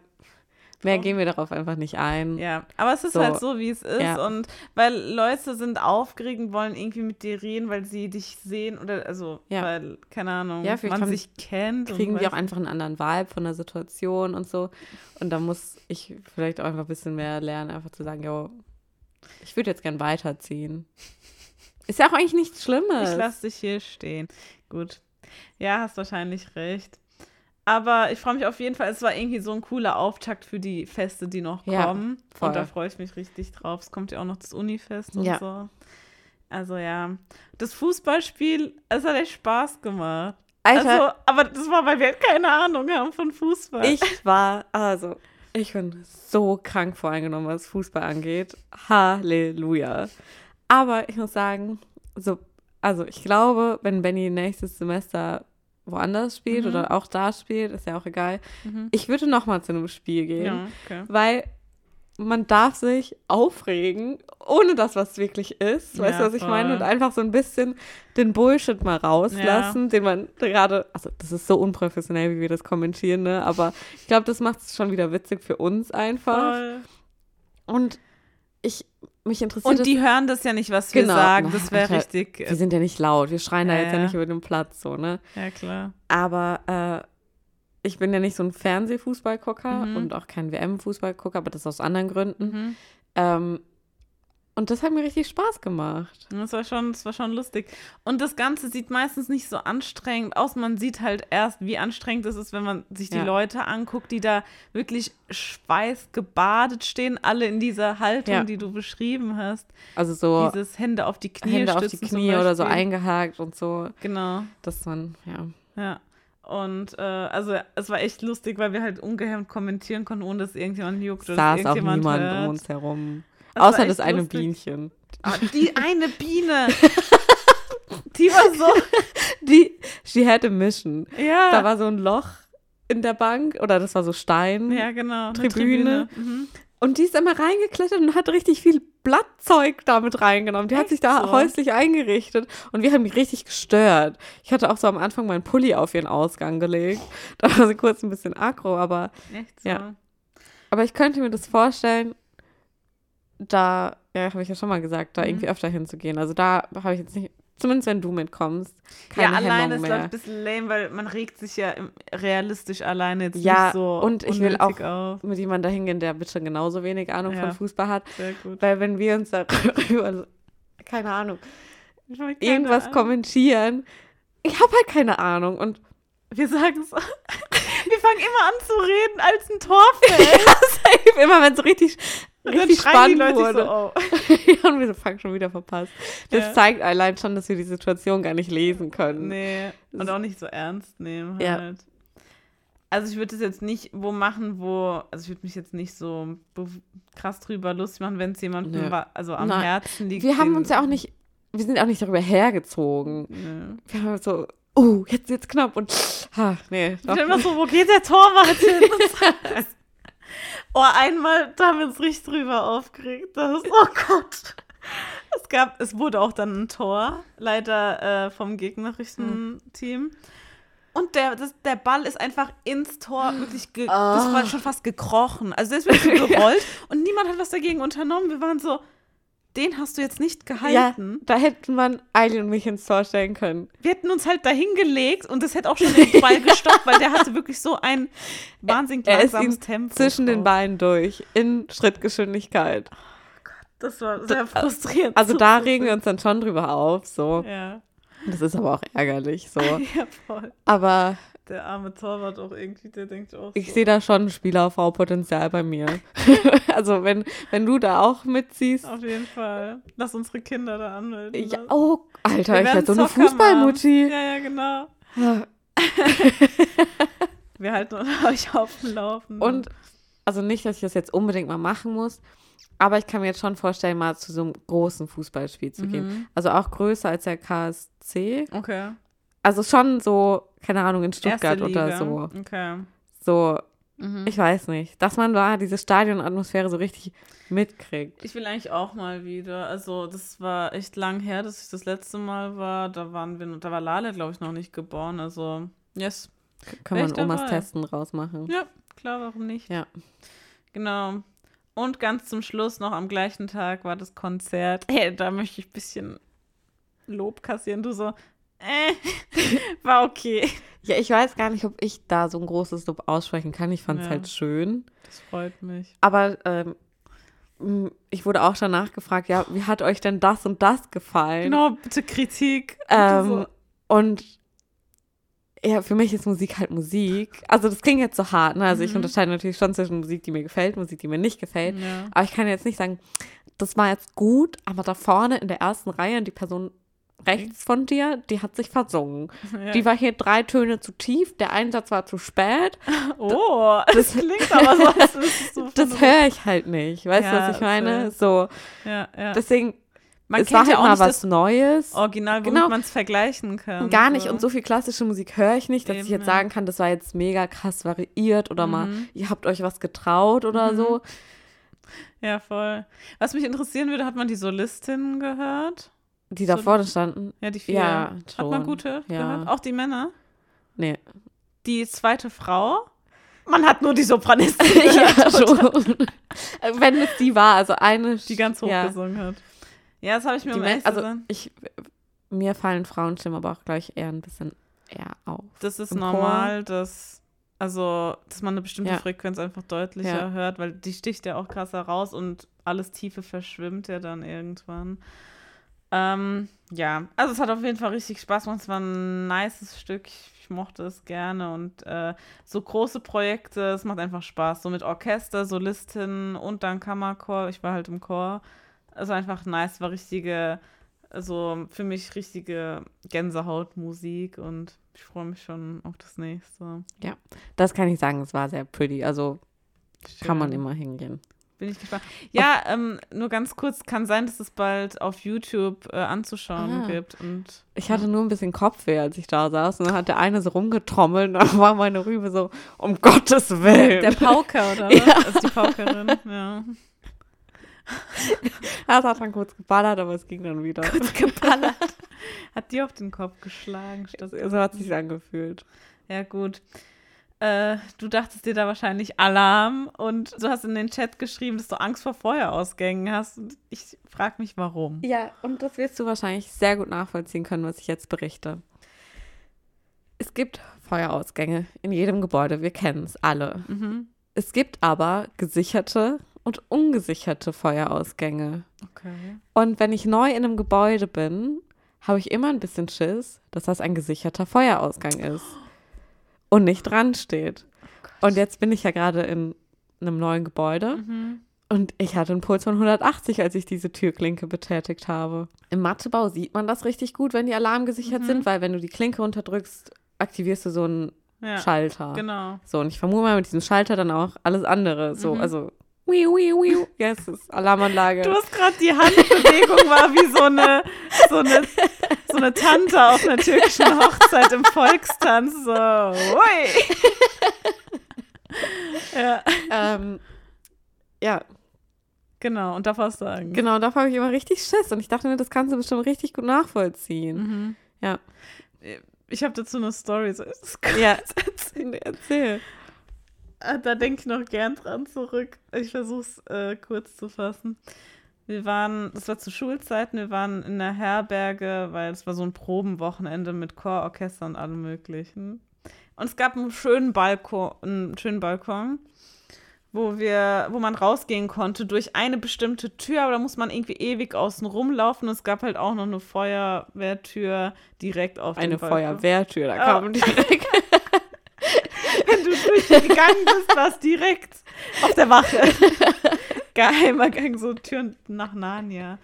mehr gehen wir darauf einfach nicht ein. Ja, aber es ist So. halt so, wie es ist. Ja. Und weil Leute sind aufgeregt und wollen irgendwie mit dir reden, weil sie dich sehen oder also, Ja. weil, keine Ahnung, Ja, man haben- sich kennt. und Kriegen die auch einfach einen anderen Vibe von der Situation und so. Und da muss ich vielleicht auch einfach ein bisschen mehr lernen, einfach zu sagen, jo, ich würde jetzt gern weiterziehen. Ist ja auch eigentlich nichts Schlimmes. Ich lasse dich hier stehen. Gut. Ja, hast wahrscheinlich recht. Aber ich freue mich auf jeden Fall. Es war irgendwie so ein cooler Auftakt für die Feste, die noch Ja, kommen. voll. Und da freue ich mich richtig drauf. Es kommt ja auch noch das Unifest und Ja. so. Also ja. Das Fußballspiel, es hat echt Spaß gemacht. Alter, Also, aber das war, weil wir halt keine Ahnung haben von Fußball. ich war, also, ich bin so krank voreingenommen, was Fußball angeht. Halleluja. Aber ich muss sagen, so, also ich glaube, wenn Benny nächstes Semester woanders spielt Mhm. oder auch da spielt, ist ja auch egal. Mhm. Ich würde noch mal zu einem Spiel gehen. Ja, okay. weil man darf sich aufregen, ohne das, was wirklich ist. Weißt du, Ja, was ich meine? Und einfach so ein bisschen den Bullshit mal rauslassen, den man gerade, also das ist so unprofessionell, wie wir das kommentieren, ne? Aber ich glaube, das macht es schon wieder witzig für uns einfach. Voll. Und ich, mich interessiert Und die hören das ja nicht, was wir Genau. sagen. Das wäre richtig. das, wir sind ja nicht laut, wir schreien da Ja, jetzt ja ja. nicht über den Platz, so, ne? Ja, klar. Aber äh, ich bin ja nicht so ein Fernsehfußballgucker Mhm. und auch kein WM-Fußballgucker, aber das aus anderen Gründen. Mhm. Ähm, und das hat mir richtig Spaß gemacht. Das war schon, das war schon lustig. Und das Ganze sieht meistens nicht so anstrengend aus. Man sieht halt erst, wie anstrengend es ist, wenn man sich die Ja. Leute anguckt, die da wirklich schweißgebadet stehen, alle in dieser Haltung, Ja. die du beschrieben hast. Also so Dieses Hände auf die Knie Hände auf die Knie oder so eingehakt und so, Genau, dass man, ja. ja. Und äh, also es war echt lustig, weil wir halt ungehemmt kommentieren konnten, ohne dass irgendjemand juckt oder dass Saß auch niemand hört. um uns herum. Das Außer das eine lustig. Bienchen. Ah, die eine Biene. die war so. Die, she had a mission. Ja. Da war so ein Loch in der Bank oder das war so Stein. ja, genau. eine Tribüne. Mhm. Und die ist immer reingeklettert und hat richtig viel Blattzeug damit reingenommen. Die hat Echt sich da so? häuslich eingerichtet und wir haben die richtig gestört. Ich hatte auch so am Anfang meinen Pulli auf ihren Ausgang gelegt. Da war sie kurz ein bisschen aggro, aber, Echt so. Ja. aber ich könnte mir das vorstellen, da, ja, habe ich ja schon mal gesagt, da Mhm. irgendwie öfter hinzugehen. Also da habe ich jetzt nicht, zumindest wenn du mitkommst, keine ja, alleine Hemmung ist, glaube ich, ein bisschen lame, weil man regt sich ja realistisch alleine jetzt ja, nicht so und ich will unnötig auf. Mit jemandem dahin gehen, der bitte genauso wenig Ahnung Ja. von Fußball hat. Sehr gut. Weil wenn wir uns darüber, keine Ahnung, hab keine irgendwas Ahnung. kommentieren, ich habe halt keine Ahnung. Und Wir sagen es. Wir fangen immer an zu reden als ein Torfan. ja. Immer wenn so richtig, richtig spannend Leute wurde. so, oh. ja, und wir so, fuck, schon wieder verpasst. Das Ja. zeigt allein schon, dass wir die Situation gar nicht lesen können. Nee, und auch nicht so ernst nehmen Ja. halt. Also ich würde das jetzt nicht wo machen, wo, also ich würde mich jetzt nicht so krass drüber lustig machen, wenn es jemandem wa- also am Nein. Herzen liegt. Wir haben uns ja auch nicht, wir sind auch nicht darüber hergezogen. Nö. Wir haben so, oh, jetzt jetzt knapp und, ha, nee. Ich bin immer so, wo geht der Torwart hin? oh, einmal, da haben wir uns richtig drüber aufgeregt. Das oh Gott. Es gab, es wurde auch dann ein Tor, leider äh, vom gegnerischen Team. Und der, das, der Ball ist einfach ins Tor wirklich, ge das war schon fast gekrochen. Also der ist wirklich gerollt und niemand hat was dagegen unternommen. Wir waren so, den hast du jetzt nicht Ja, gehalten. da hätten man Eileen und mich ins Tor stellen können. Wir hätten uns halt dahin gelegt und das hätte auch schon den Ball gestoppt, weil der hatte wirklich so ein wahnsinnig langsames Tempo. zwischen den. Beinen durch, in Schrittgeschwindigkeit. Das war sehr frustrierend. Also da regen wir uns dann schon drüber auf, so. Ja. Das ist aber auch ärgerlich, so. ja, voll. Aber Der arme Torwart auch irgendwie, der denkt auch ich so. sehe da schon Spielerfrau-Potenzial bei mir. also wenn, wenn du da auch mitziehst. Auf jeden Fall. Lass unsere Kinder da anmelden. Ja, ne? oh, Alter, Wir ich werde so eine. Fußballmutti. Ja, ja, genau. Wir halten euch auf dem Laufenden. Und, also nicht, dass ich das jetzt unbedingt mal machen muss, aber ich kann mir jetzt schon vorstellen, mal zu so einem großen Fußballspiel zu gehen. Mhm. Also auch größer als der KSC. Okay. Also schon so, keine Ahnung, in Stuttgart oder so. Okay. So, Mhm. ich weiß nicht. Dass man da diese Stadionatmosphäre so richtig mitkriegt. Ich will eigentlich auch mal wieder. Also, das war echt lang her, dass ich das letzte Mal war. Da waren wir, da war Lale, glaube ich, noch nicht geboren. Also, yes. Können wir Omas dabei? Testen rausmachen. Ja, klar, warum nicht? Ja. Genau. Und ganz zum Schluss, noch am gleichen Tag, war das Konzert. Hey, da möchte ich ein bisschen Lob kassieren. Du so, äh, war okay. Ja, ich weiß gar nicht, ob ich da so ein großes Lob aussprechen kann. Ich fand es Ja. halt schön. Das freut mich. Aber ähm, ich wurde auch danach gefragt, ja, wie hat euch denn das und das gefallen? Genau, bitte Kritik. Ähm, so, Und ja, für mich ist Musik halt Musik. Also das klingt jetzt so hart, ne? Also ich Mhm. unterscheide natürlich schon zwischen Musik, die mir gefällt, Musik, die mir nicht gefällt. ja. Aber ich kann jetzt nicht sagen, das war jetzt gut, aber da vorne in der ersten Reihe die Person rechts von dir, die hat sich versungen. Ja. Die war hier drei Töne zu tief, der Einsatz war zu spät. oh, das klingt aber so, als du von Das höre ich halt nicht. Weißt du, Ja, was ich meine? So, Ja, ja. deswegen, Man es war halt ja auch mal was das Neues. Original, womit Genau. man es vergleichen kann. Gar nicht. Und so viel klassische Musik höre ich nicht, dass ich Eben, jetzt ja. sagen kann, das war jetzt mega krass variiert oder mal, Mhm. ihr habt euch was getraut oder Mhm. so. Ja, voll. Was mich interessieren würde, hat man die Solistinnen gehört? Die So- da vorne standen. Ja, die vier. Ja, Hat man schon. gute Ja. gehört? Auch die Männer? Nee. Die zweite Frau? Man hat nur die Sopranistin ja, schon. Wenn es die war, also eine. die ganz hoch ja, gesungen hat. Ja, das habe ich mir die mal Also gesagt. ich, mir fallen Frauenstimmen aber auch gleich eher ein bisschen eher auf. Das ist im normal, dass, also, dass man eine bestimmte Ja. Frequenz einfach deutlicher Ja. hört, weil die sticht ja auch krasser raus und alles Tiefe verschwimmt ja dann irgendwann. Ähm, ja, also es hat auf jeden Fall richtig Spaß gemacht. Es war ein nices Stück. Ich, ich mochte es gerne und äh, so große Projekte, es macht einfach Spaß. So mit Orchester, Solistin und dann Kammerchor. Ich war halt im Chor. Also einfach nice, war richtige, also für mich richtige Gänsehautmusik und ich freue mich schon auf das nächste. Das kann ich sagen, es war sehr pretty. Also kann man Schön. immer hingehen. Bin ich gespannt. Ja, ähm, nur ganz kurz, kann sein, dass es bald auf YouTube äh, anzuschauen Ah. gibt. Und Ich hatte nur ein bisschen Kopfweh, als ich da saß. Und dann hat der eine so rumgetrommelt und dann war meine Rübe so, um Gottes Willen. der Pauker, oder was? Ja. Also die Paukerin, ja. Das hat dann kurz geballert, aber es ging dann wieder. Kurz geballert. Hat die auf den Kopf geschlagen. So hat es sich angefühlt. Ja, gut. Äh, du dachtest dir da wahrscheinlich Alarm und du hast in den Chat geschrieben, dass du Angst vor Feuerausgängen hast. Und ich frage mich, warum. Ja, und das wirst du wahrscheinlich sehr gut nachvollziehen können, was ich jetzt berichte. Es gibt Feuerausgänge in jedem Gebäude, wir kennen es alle. Mhm. Es gibt aber gesicherte und ungesicherte Feuerausgänge. Okay. Und wenn ich neu in einem Gebäude bin, habe ich immer ein bisschen Schiss, dass das ein gesicherter Feuerausgang ist und nicht dran steht. Und jetzt bin ich ja gerade in einem neuen Gebäude. Und ich hatte einen Puls von 180, als ich diese Türklinke betätigt habe. Im Mathebau sieht man das richtig gut, wenn die alarmgesichert Mhm. sind, weil wenn du die Klinke runterdrückst, aktivierst du so einen Ja, Schalter. genau. So, und ich vermute mal mit diesem Schalter dann auch alles andere. So, Mhm. also, wiu, wiu, wiu. Ja, es ist Alarmanlage. Du hast gerade die Handbewegung war wie so eine, so eine, so eine Tante auf einer türkischen Hochzeit im Volkstanz. So, ui. ja, ähm, ja, genau. Und darf was sagen. genau, davor habe ich immer richtig Schiss. Und ich dachte mir, das kannst du bestimmt richtig gut nachvollziehen. Mhm. Ja. Ich habe dazu eine Story. So, Ja. erzählen? Erzähl. Ah, Da denke ich noch gern dran zurück. Ich versuche es äh, kurz zu fassen. Wir waren, das war zu Schulzeiten, wir waren in der Herberge, weil es war so ein Probenwochenende mit Chororchester und allem möglichen. Und es gab einen schönen Balkon, einen schönen Balkon, wo wir, wo man rausgehen konnte durch eine bestimmte Tür, aber da muss man irgendwie ewig außen rumlaufen. Und es gab halt auch noch eine Feuerwehrtür direkt auf Eine den Balkon. Feuerwehrtür, da Oh. kam direkt. Wenn du durchgegangen bist, warst direkt auf der Wache. Geheimer Gang, so Türen nach Narnia.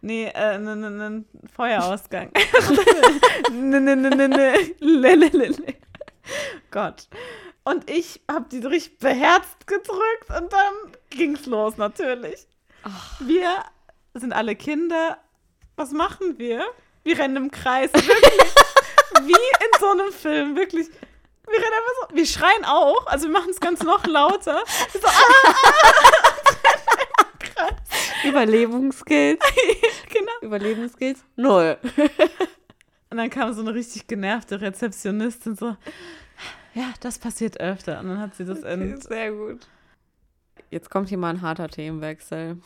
Nee, äh, ne, ne, ne, Feuerausgang. ne, ne, ne, ne, ne. Le, le, le, le. Gott. Und ich habe die richtig beherzt gedrückt und dann ging's los, natürlich. Wir sind alle Kinder. Was machen wir? Wir rennen im Kreis. Wirklich. Wie in so einem Film, wirklich. Wir rennen einfach so. Wir schreien auch, also wir machen es ganz noch lauter. So, ah, Überlebensskills. genau. Überlebensskills? Null. Und dann kam so eine richtig genervte Rezeptionistin so, ja, das passiert öfter. Und dann hat sie das ent sehr gut. Jetzt kommt hier mal ein harter Themenwechsel.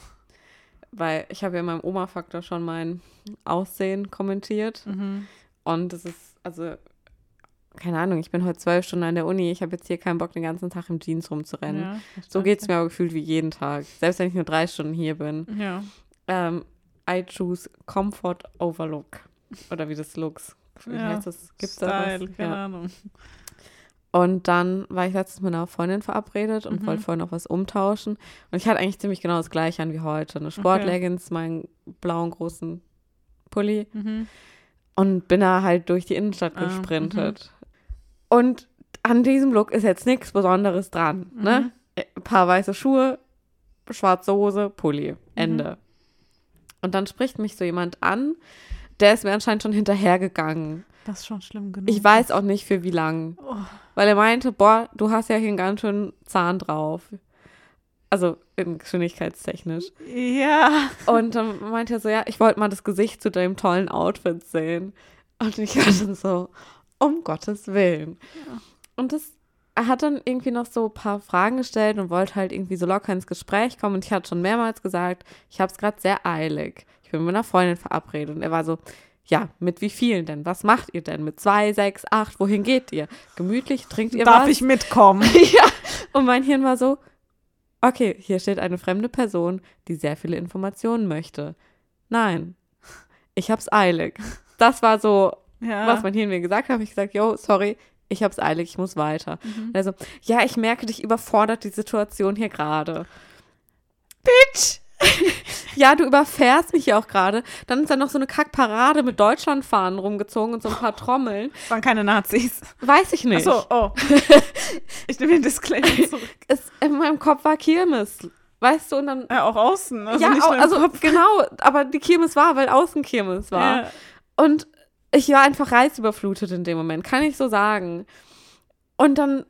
Weil ich habe ja in meinem Oma-Faktor schon mein Aussehen kommentiert. Mhm. Und es ist, also, keine Ahnung, ich bin heute zwölf Stunden an der Uni. Ich habe jetzt hier keinen Bock, den ganzen Tag im Jeans rumzurennen. Ja, So geht es mir aber gefühlt wie jeden Tag. Selbst wenn ich nur drei Stunden hier bin. Ja. Ähm, I choose Comfort over Look. Oder wie das Looks. Wie Ja, heißt das? Gibt's da Style, was? keine Ja. Ahnung. Und dann war ich letztens mit einer Freundin verabredet und Mhm. wollte vorhin noch was umtauschen. Und ich hatte eigentlich ziemlich genau das gleiche an wie heute. Eine Sportleggings, meinen blauen großen Pulli Mhm. und bin da halt durch die Innenstadt Ah, gesprintet. Und an diesem Look ist jetzt nichts Besonderes dran. Mhm. Ne? Ein paar weiße Schuhe, schwarze Hose, Pulli. Mhm. Ende. Und dann spricht mich so jemand an, der ist mir anscheinend schon hinterhergegangen. Das ist schon schlimm genug. Ich weiß auch nicht für wie lang. Oh. Weil er meinte, boah, du hast ja hier einen ganz schönen Zahn drauf. Also in geschwindigkeitstechnisch. Ja. Und dann meinte er so, ja, ich wollte mal das Gesicht zu deinem tollen Outfit sehen. Und ich war dann so, um Gottes Willen. Und das, er hat dann irgendwie noch so ein paar Fragen gestellt und wollte halt irgendwie so locker ins Gespräch kommen. Und ich hatte schon mehrmals gesagt, ich habe es gerade sehr eilig. Ich bin mit einer Freundin verabredet. Und er war so, ja, mit wie vielen denn? Was macht ihr denn? Mit zwei, sechs, acht? Wohin geht ihr? Gemütlich? Trinkt ihr Darf was? ich mitkommen? ja. Und mein Hirn war so, okay, hier steht eine fremde Person, die sehr viele Informationen möchte. Nein, ich hab's eilig. Das war so, Ja. was mein Hirn mir gesagt hat. Hab ich gesagt, yo, sorry, ich hab's eilig, ich muss weiter. Also, ja, ich merke, dich überfordert die Situation hier gerade. Bitch! Ja, du überfährst mich ja auch gerade. Dann ist da noch so eine Kackparade mit Deutschlandfahnen rumgezogen und so ein paar Trommeln. Das waren keine Nazis. Weiß ich nicht. Achso, oh. ich nehme den Disclaimer zurück. Es, in meinem Kopf war Kirmes. Weißt du, und dann Ja, auch außen. Also ja, nicht au- also Kopf. genau, aber die Kirmes war, weil außen Kirmes war. Ja. Und ich war einfach reizüberflutet in dem Moment, kann ich so sagen. Und dann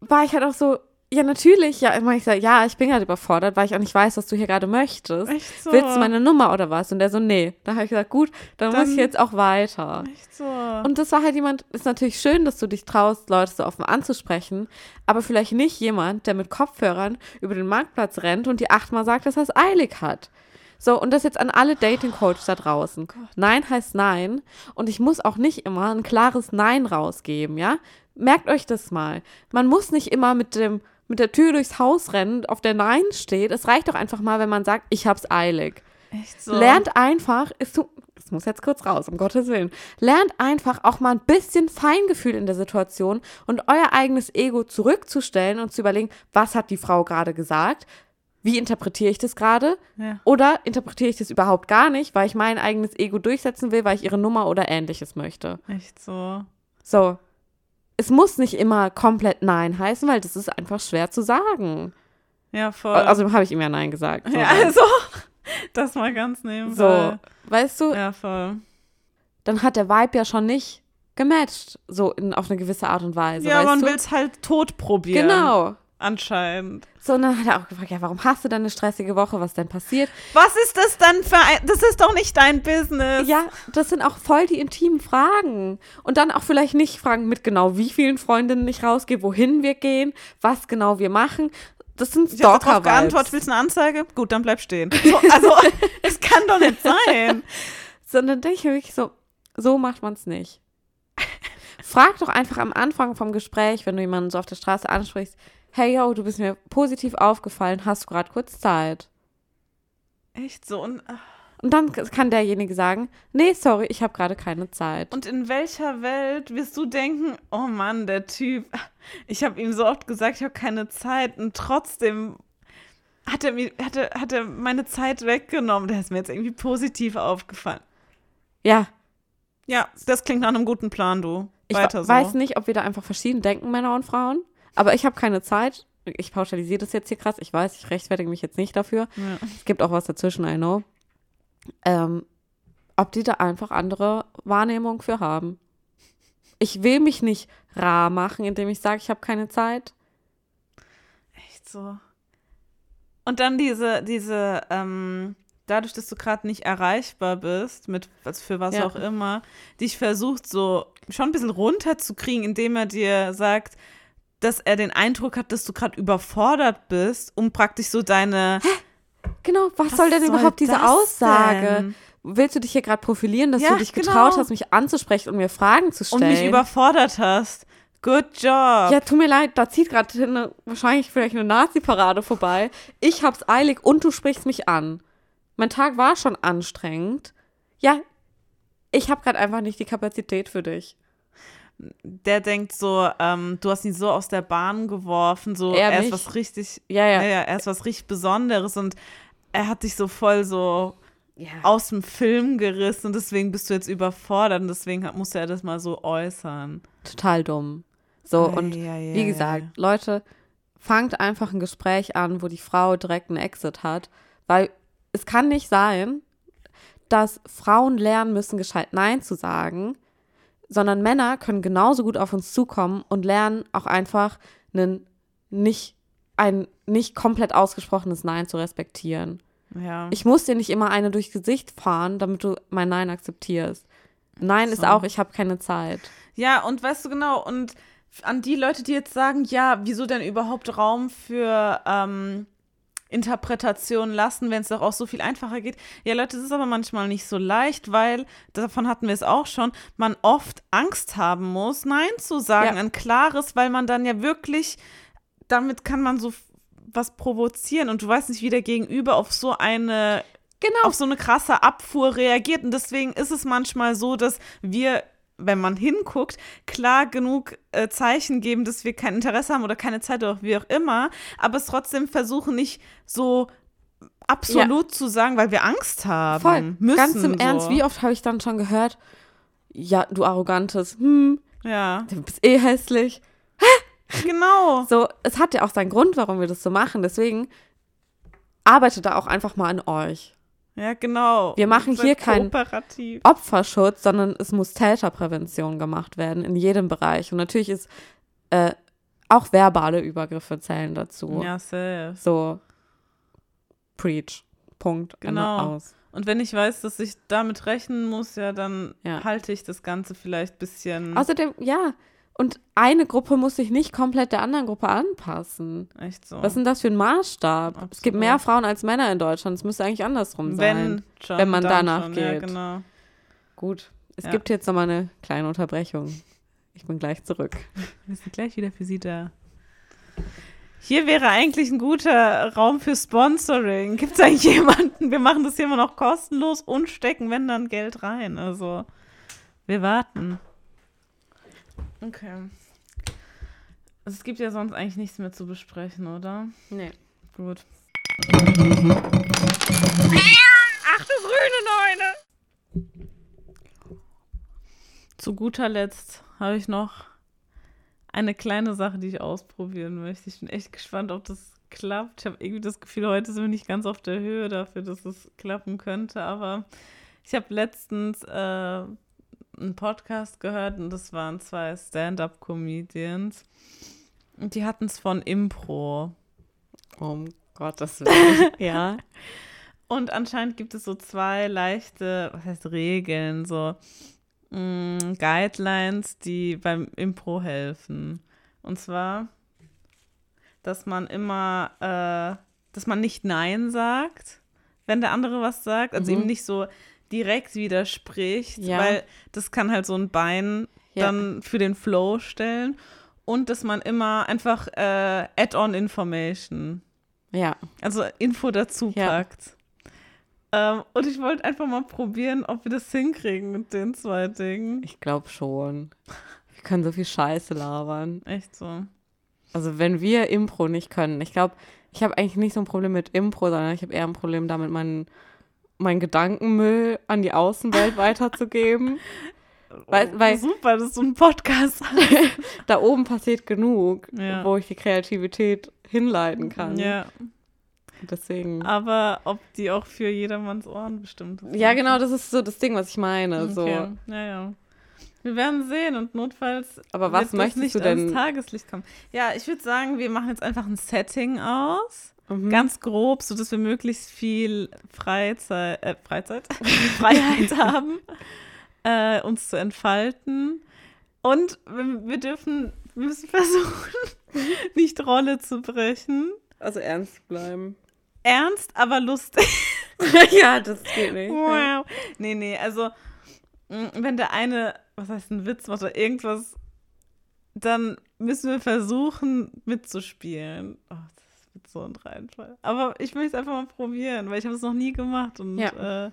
war ich halt auch so, ja, natürlich, ja, immer ich sag, ja, ich bin gerade überfordert, weil ich auch nicht weiß, was du hier gerade möchtest. Echt so. Willst du meine Nummer oder was? Und der so, nee. Da habe ich gesagt, gut, dann, muss Dann- ich jetzt auch weiter. Echt so. Und das war halt jemand, ist natürlich schön, dass du dich traust, Leute so offen anzusprechen, aber vielleicht nicht jemand, der mit Kopfhörern über den Marktplatz rennt und dir achtmal sagt, dass er es eilig hat. So, und das jetzt an alle Dating-Coaches da draußen. Nein heißt Nein. Und ich muss auch nicht immer ein klares Nein rausgeben, ja? Merkt euch das mal. Man muss nicht immer mit dem, mit der Tür durchs Haus rennen, auf der Nein steht. Es reicht doch einfach mal, wenn man sagt, ich hab's eilig. Echt so. Lernt einfach, es tut, es muss jetzt kurz raus, um Gottes Willen. Lernt einfach auch mal ein bisschen Feingefühl in der Situation und euer eigenes Ego zurückzustellen und zu überlegen, was hat die Frau gerade gesagt? Wie interpretiere ich das gerade? Ja. Oder interpretiere ich das überhaupt gar nicht, weil ich mein eigenes Ego durchsetzen will, weil ich ihre Nummer oder ähnliches möchte? Echt so. So. Es muss nicht immer komplett Nein heißen, weil das ist einfach schwer zu sagen. Ja, voll. Also habe ich ihm ja Nein gesagt. So, ja, also, das mal ganz nebenbei. so. Weißt du, Ja, voll. dann hat der Vibe ja schon nicht gematcht, so in, auf eine gewisse Art und Weise. ja, man will es halt tot probieren. Genau. Anscheinend. So, und dann hat er auch gefragt, ja, warum hast du denn eine stressige Woche? Was denn passiert? Was ist das dann für ein. Das ist doch nicht dein Business. Ja, das sind auch voll die intimen Fragen. Und dann auch vielleicht nicht Fragen mit genau wie vielen Freundinnen ich rausgehe, wohin wir gehen, was genau wir machen. Das sind Ich darauf Stalker-Vibes. geantwortet, willst du eine Anzeige? Gut, dann bleib stehen. So, also, es kann doch nicht sein. Sondern denke ich mir wirklich so, so macht man es nicht. Frag doch einfach am Anfang vom Gespräch, wenn du jemanden so auf der Straße ansprichst, hey yo, du bist mir positiv aufgefallen, hast du gerade kurz Zeit? Echt so. Und, Und dann kann derjenige sagen, nee, sorry, ich habe gerade keine Zeit. und in welcher Welt wirst du denken, oh Mann, der Typ, ich habe ihm so oft gesagt, ich habe keine Zeit und trotzdem hat er, mir, hat, er, hat er meine Zeit weggenommen. Der ist mir jetzt irgendwie positiv aufgefallen. ja, Ja, das klingt nach einem guten Plan, du. ich Weiter so. weiß nicht, ob wir da einfach verschieden denken, Männer und Frauen, aber ich habe keine Zeit. Ich pauschalisiere das jetzt hier krass. Ich weiß, ich rechtfertige mich jetzt nicht dafür. Ja. Es gibt auch was dazwischen, I know. Ähm, ob die da einfach andere Wahrnehmung für haben. Ich will mich nicht rar machen, indem ich sage, ich habe keine Zeit. Echt so. Und dann diese, diese, ähm, dadurch, dass du gerade nicht erreichbar bist, mit was für was Ja. auch immer, dich versucht so schon ein bisschen runterzukriegen, indem er dir sagt, dass er den Eindruck hat, dass du gerade überfordert bist, um praktisch so deine. Genau, was, soll denn überhaupt diese Aussage? denn? Willst du dich hier gerade profilieren, dass Ja, du dich getraut genau. hast, mich anzusprechen und mir Fragen zu Und stellen? mich überfordert hast. Good job. Ja, tut mir leid, da zieht gerade wahrscheinlich vielleicht eine Nazi-Parade vorbei. Ich hab's eilig und du sprichst mich an. Mein Tag war schon anstrengend. Ja, ich habe gerade einfach nicht die Kapazität für dich. Der denkt so, ähm, du hast ihn so aus der Bahn geworfen, so Er er, ist was richtig, Ja, ja. ja, er ist was richtig Besonderes und er hat dich so voll so ja. aus dem Film gerissen und deswegen bist du jetzt überfordert und deswegen muss er das mal so äußern. Total dumm. So, und Ei, ei, wie ei, gesagt, Leute, fangt einfach ein Gespräch an, wo die Frau direkt einen Exit hat, weil es kann nicht sein, dass Frauen lernen müssen, gescheit Nein zu sagen, sondern Männer können genauso gut auf uns zukommen und lernen auch einfach einen nicht, ein nicht komplett ausgesprochenes Nein zu respektieren. Ja. Ich muss dir nicht immer eine durchs Gesicht fahren, damit du mein Nein akzeptierst. Nein ist So. auch, ich habe keine Zeit. Ja, und weißt du genau, und an die Leute, die jetzt sagen, ja, wieso denn überhaupt Raum für ähm, Interpretation lassen, wenn es doch auch so viel einfacher geht. Ja, Leute, es ist aber manchmal nicht so leicht, weil, davon hatten wir es auch schon, man oft Angst haben muss, Nein zu sagen, Ja. ein klares, weil man dann ja wirklich, damit kann man so was provozieren und du weißt nicht, wie der Gegenüber auf so eine Genau. auf so eine krasse Abfuhr reagiert. Und deswegen ist es manchmal so, dass wir, wenn man hinguckt, klar genug äh, Zeichen geben, dass wir kein Interesse haben oder keine Zeit oder wie auch immer, aber es trotzdem versuchen, nicht so absolut zu sagen, weil wir Angst haben. Voll. Müssen, Ganz im so. Ernst, wie oft habe ich dann schon gehört, ja, du arrogantes, hm, Ja, du bist eh hässlich. genau. So, es hat ja auch seinen Grund, warum wir das so machen. Deswegen arbeitet da auch einfach mal an euch. Ja, genau. Wir machen hier kein- Kooperativ. Opferschutz, sondern es muss Täterprävention gemacht werden in jedem Bereich. Und natürlich ist äh, auch verbale Übergriffe zählen dazu. Ja, safe. So, preach. Punkt. Ende Genau. aus. Und wenn ich weiß, dass ich damit rechnen muss, ja, dann Ja. halte ich das Ganze vielleicht ein bisschen. Außerdem, ja, und eine Gruppe muss sich nicht komplett der anderen Gruppe anpassen. echt so. Was ist denn das für ein Maßstab? Es gibt Absolut. mehr Frauen als Männer in Deutschland. Es müsste eigentlich andersrum sein. wenn, schon, wenn man danach schon, Ja, geht. genau. Gut. Es Ja. gibt jetzt nochmal eine kleine Unterbrechung. Ich bin gleich zurück. Wir sind gleich wieder für Sie da. Hier wäre eigentlich ein guter Raum für Sponsoring. Gibt es eigentlich jemanden? Wir machen das hier immer noch kostenlos und stecken, wenn dann Geld rein. Also, wir warten. Okay. Also, es gibt ja sonst eigentlich nichts mehr zu besprechen, oder? Nee. Gut. Ach du grüne Neune! Zu guter Letzt habe ich noch eine kleine Sache, die ich ausprobieren möchte. Ich bin echt gespannt, ob das klappt. Ich habe irgendwie das Gefühl, heute sind wir nicht ganz auf der Höhe dafür, dass es klappen könnte. Aber ich habe letztens äh, einen Podcast gehört und das waren zwei Stand-up-Comedians. Und die hatten es von Impro. Um Gottes Willen. ja. Und anscheinend gibt es so zwei leichte, was heißt Regeln, so mh, mm, Guidelines, die beim Impro helfen. Und zwar, dass man immer, äh, dass man nicht Nein sagt, wenn der andere was sagt. Also mhm. eben nicht so direkt widerspricht, ja. weil das kann halt so ein Bein ja. dann für den Flow stellen. Und dass man immer einfach äh, Add-on Information. Ja. Also Info dazu packt. Ähm, und ich wollte einfach mal probieren, ob wir das hinkriegen mit den zwei Dingen. Ich glaube schon. Wir können so viel Scheiße labern. Echt so. Also wenn wir Impro nicht können, ich glaube, ich habe eigentlich nicht so ein Problem mit Impro, sondern ich habe eher ein Problem damit, meinen mein Gedankenmüll an die Außenwelt weiterzugeben. Weil, oh, weil, super, dass du einen Podcast hast. da oben passiert genug, ja. wo ich die Kreativität hinleiten kann. Ja. Deswegen. Aber ob die auch für jedermanns Ohren bestimmt ist. Ja, genau, das ist so das Ding, was ich meine. Okay. So. Ja, ja. Wir werden sehen und notfalls. Aber was möchtest nicht du denn? Ans Tageslicht kommen. Ja, ich würde sagen, wir machen jetzt einfach ein Setting aus. Mhm. Ganz grob, sodass wir möglichst viel Freizeit, äh, Freizeit, Freiheit haben, äh, uns zu entfalten. Und wir, dürfen, wir müssen versuchen, nicht Rolle zu brechen. Also ernst bleiben ernst, aber lustig. ja, das geht nicht. Wow. Nee, nee, also mm, wenn der eine, was heißt ein Witz macht oder irgendwas, dann müssen wir versuchen mitzuspielen. Oh, wird so ein Reinfall. Aber ich möchte es einfach mal probieren, weil ich habe es noch nie gemacht. Und ja. äh,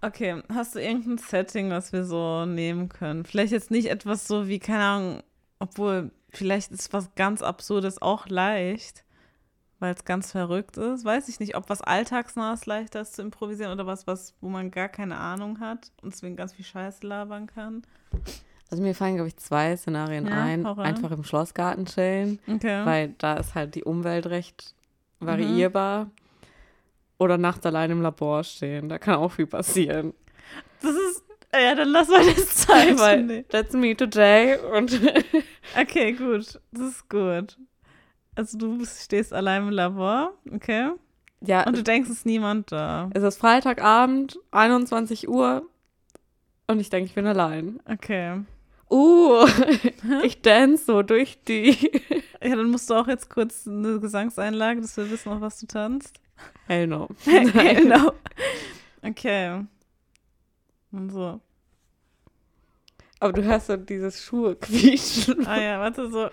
okay, hast du irgendein Setting, was wir so nehmen können? Vielleicht jetzt nicht etwas so wie, keine Ahnung, obwohl vielleicht ist was ganz Absurdes auch leicht weil es ganz verrückt ist. Weiß ich nicht, ob was Alltagsnahes leichter ist zu improvisieren oder was, was, wo man gar keine Ahnung hat und deswegen ganz viel Scheiße labern kann. Also mir fallen, glaube ich, zwei Szenarien ja, ein. Einfach im Schlossgarten chillen, okay. weil da ist halt die Umwelt recht variierbar. Mhm. Oder nachts allein im Labor stehen. Da kann auch viel passieren. Das ist, ja, dann lass mal das Zeit. weil that's me today. Und okay, gut. Das ist gut. Also du stehst allein im Labor, okay? Ja. Und du denkst, es ist niemand da. Es ist Freitagabend, 21 Uhr und ich denke, ich bin allein. Okay. Uh, ich dance so durch die. ja, dann musst du auch jetzt kurz eine Gesangseinlage, dass wir wissen, auf was du tanzt. Hell no. Hell no. Okay. Und so. Aber du hörst so dieses Schuhe quietschen. Ah ja, warte, so.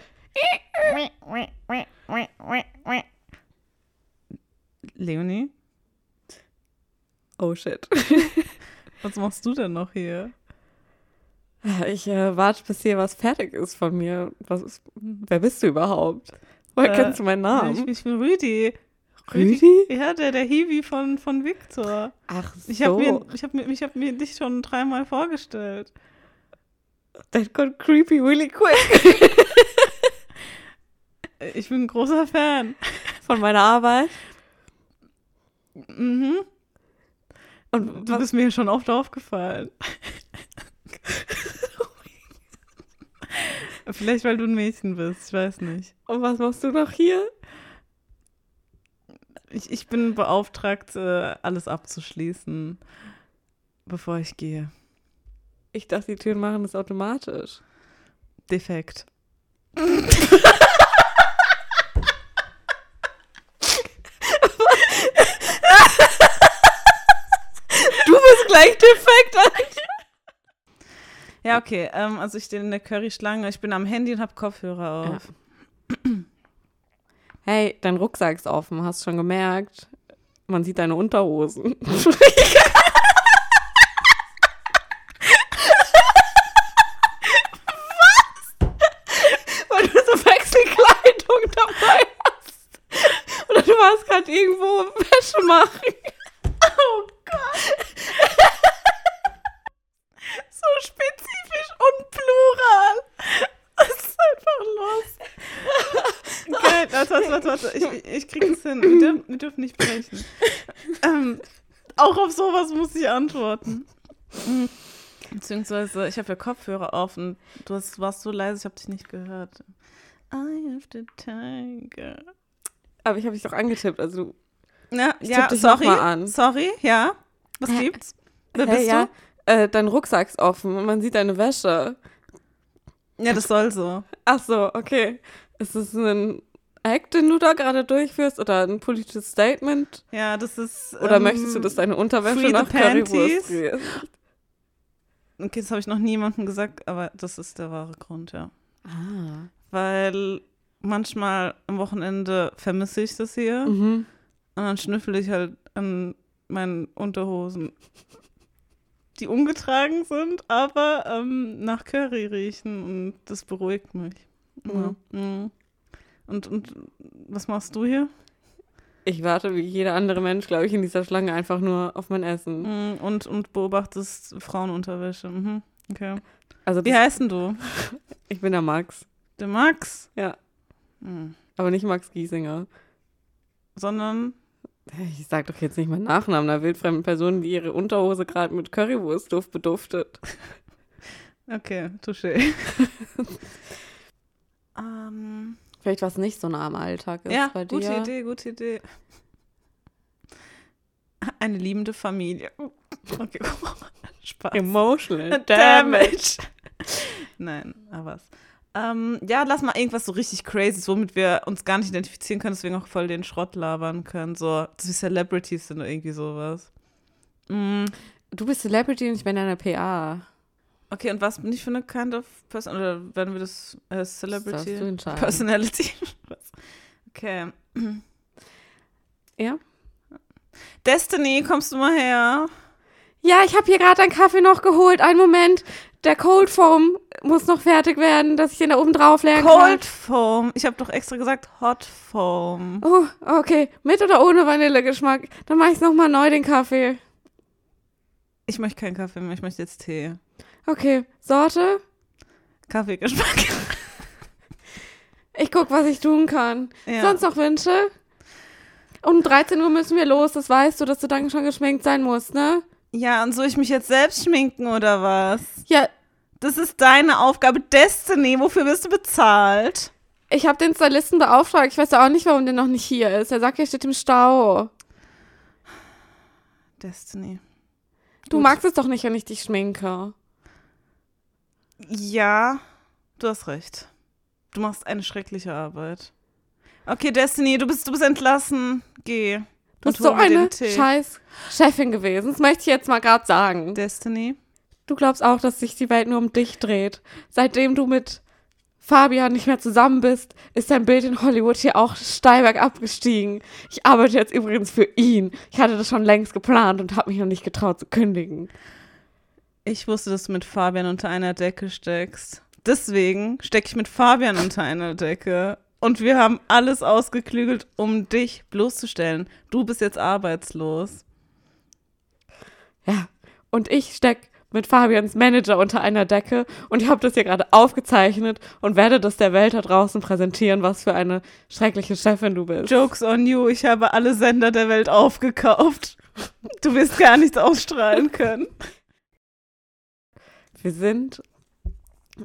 Leonie? Oh shit. Was machst du denn noch hier? Ich äh, warte, bis hier was fertig ist von mir. Was ist, wer bist du überhaupt? Woher äh, kennst du meinen Namen? Ich, ich bin Rüdi. Rüdi? Ja, der, der Hiwi von, von Victor. Ach so. Ich habe mir, ich hab mir, ich hab mir dich schon dreimal vorgestellt. That got creepy really quick. Ich bin ein großer Fan von meiner Arbeit. Mhm. Und du bist mir schon oft aufgefallen. Vielleicht, weil du ein Mädchen bist, ich weiß nicht. Und was machst du noch hier? Ich, ich bin beauftragt, äh, alles abzuschließen, bevor ich gehe. Ich dachte, die Türen machen das automatisch. Defekt. gleich defekt. Ja, okay. Ähm, also ich stehe in der Curryschlange. Ich bin am Handy und habe Kopfhörer auf. Ja. Hey, dein Rucksack ist offen, hast schon gemerkt? Man sieht deine Unterhosen. Weil du so Wechselkleidung dabei hast. Oder du warst gerade irgendwo Wäsche machen. Oh Gott. so spezifisch und plural. Das ist einfach los. Okay, warte, warte, warte, warte. Ich, ich krieg das hin. Wir dürfen, wir dürfen nicht brechen. Ähm, auch auf sowas muss ich antworten. Mhm. Beziehungsweise, ich habe ja Kopfhörer auf und du hast, warst so leise, ich habe dich nicht gehört. I have the tiger. Aber ich habe dich doch angetippt, also du Ja, Ich ja dich sorry. mal an. Sorry, ja. Was Hä? gibt's? Wer Hey, bist ja, äh, dein Rucksack ist offen und man sieht deine Wäsche. du? Ja, das soll so. Ach so, okay. Ist es ein Act, den du da gerade durchführst oder ein politisches Statement? Ja, das ist. Oder ähm, möchtest du, dass deine Unterwäsche nach Currywurst geht? Okay, das habe ich noch niemandem gesagt, aber das ist der wahre Grund, ja. Ah. Weil manchmal am Wochenende vermisse ich das hier Mhm. und dann schnüffel ich halt an meinen Unterhosen, die ungetragen sind, aber ähm, nach Curry riechen und das beruhigt mich. Ja. Mhm. Und, und was machst du hier? Ich warte wie jeder andere Mensch, glaube ich, in dieser Schlange einfach nur auf mein Essen. Mhm. Und, und beobachtest Frauenunterwäsche. Mhm. Okay. Also Wie heißt denn du? ich bin der Max, Der Max? Ja. Mhm. aber nicht Max Giesinger. Sondern Ich sag doch jetzt nicht meinen Nachnamen einer wildfremden Person, die ihre Unterhose gerade mit Currywurstduft beduftet. Okay, touché. ähm, Vielleicht was nicht so nah am Alltag ist ja, bei dir. gute Idee, gute Idee. Eine liebende Familie. Okay, Spaß. Emotional Damage. Nein, aber was. Ähm, ja, lass mal irgendwas so richtig crazy, womit wir uns gar nicht identifizieren können, deswegen auch voll den Schrott labern können. So, dass wir Celebrities sind oder irgendwie sowas. Mm, Du bist Celebrity und ich bin eine PA. Okay, und was bin ich für eine kind of person? Oder werden wir das äh, Das Celebrity? darfst du entscheiden. Personality. Was? okay. Ja? Destiny, kommst du mal her? Ja, ich habe hier gerade einen Kaffee noch geholt. Einen Moment. Der Cold Foam muss noch fertig werden, dass ich den da oben drauf leeren Cold Foam. Ich habe doch extra gesagt Hot Foam. kann. Oh, okay. Mit oder ohne Vanillegeschmack? Dann mache ich nochmal neu den Kaffee. Ich möchte keinen Kaffee mehr, ich möchte jetzt Tee. Okay. Sorte? Kaffeegeschmack. Ich guck, was ich tun kann. ja. Sonst noch Wünsche? Um 13 Uhr müssen wir los, das weißt du, dass du dann schon geschminkt sein musst, ne? ja, und soll ich mich jetzt selbst schminken oder was? Ja, Das ist deine Aufgabe, Destiny. Wofür wirst du bezahlt? ich habe den Stylisten beauftragt. Ich weiß ja auch nicht, warum der noch nicht hier ist. Er sagt, er steht im Stau. Destiny. Du Gut. magst es doch nicht, wenn ich dich schminke. Ja, du hast recht. Du machst eine schreckliche Arbeit. Okay, Destiny, du bist, du bist entlassen. Geh. Du bist so eine scheiß Chefin gewesen. Das möchte ich jetzt mal gerade sagen. Destiny. Du glaubst auch, dass sich die Welt nur um dich dreht. Seitdem du mit Fabian nicht mehr zusammen bist, ist dein Bild in Hollywood hier auch steil bergab gestiegen. Ich arbeite jetzt übrigens für ihn. Ich hatte das schon längst geplant und habe mich noch nicht getraut zu kündigen. Ich wusste, dass du mit Fabian unter einer Decke steckst. Deswegen stecke ich mit Fabian unter einer Decke. Und wir haben alles ausgeklügelt, um dich bloßzustellen. Du bist jetzt arbeitslos. Ja, und ich steck mit Fabians Manager unter einer Decke und ich habe das hier gerade aufgezeichnet und werde das der Welt da draußen präsentieren, was für eine schreckliche Chefin du bist. Jokes on you, ich habe alle Sender der Welt aufgekauft. Du wirst gar nichts ausstrahlen können. Wir sind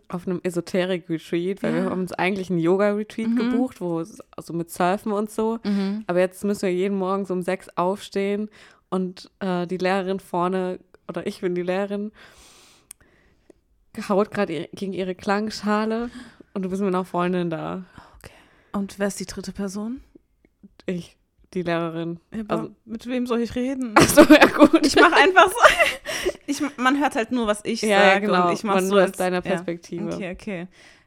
auf einem Esoterik-Retreat, weil Ja. wir haben uns eigentlich einen Yoga-Retreat Mhm. gebucht, wo es also mit Surfen und so. Aber jetzt müssen wir jeden Morgen so um sechs aufstehen und äh, die Lehrerin vorne, oder ich bin die Lehrerin, haut gerade gegen ihre Klangschale und du bist mit einer Freundin da. Und wer ist die dritte Person? Ich, die Lehrerin. Ja, Also- mit wem soll ich reden? Achso, ja gut. Ich mache einfach so. Ich, man hört halt nur, was ich ja, sage. ja, genau. Und ich mache Man so nur aus als- deiner ja. Perspektive. Okay, okay.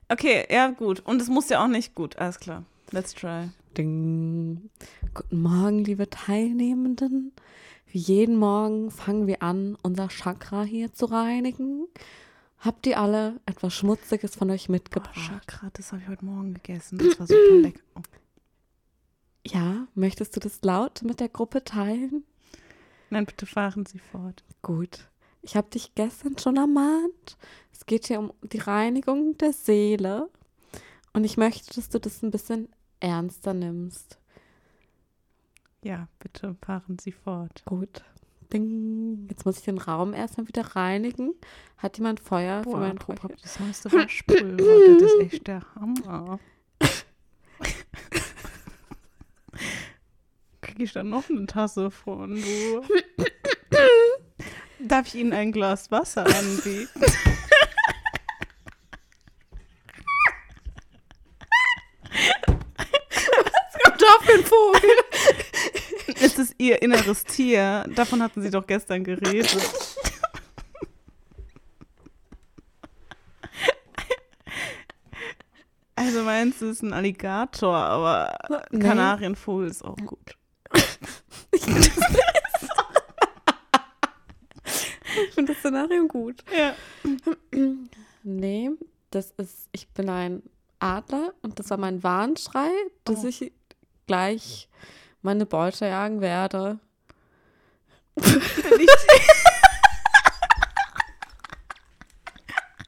Okay, ja, gut. Und es muss ja auch nicht gut. Alles klar. Let's try. Ding. Guten Morgen, liebe Teilnehmenden. Wie jeden Morgen fangen wir an, unser Chakra hier zu reinigen. Habt ihr alle etwas Schmutziges von euch Oh, mitgebracht? Chakra, das habe ich heute Morgen gegessen. Das war super lecker. Oh. ja, möchtest du das laut mit der Gruppe teilen? Nein, bitte fahren Sie fort. Gut. Ich habe dich gestern schon ermahnt. Es geht hier um die Reinigung der Seele. Und ich möchte, dass du das ein bisschen ernster nimmst. Ja, bitte fahren Sie fort. Gut. Ding. Jetzt muss ich den Raum erstmal wieder reinigen. Hat jemand Feuer für meinen Räucher? das neueste Waschpulver, das ist echt der Hammer. Kriege ich dann noch eine Tasse von, du? Darf ich Ihnen ein Glas Wasser anbieten? Da für ein Vogel. Es ist Ihr inneres Tier. Davon hatten Sie doch gestern geredet. Also meins ist ein Alligator, aber. Kanarienvogel ist auch gut. Ich finde das Szenario gut. Ja. Nee, das ist, ich bin ein Adler und das war mein Warnschrei, dass Oh. ich gleich meine Beute jagen werde.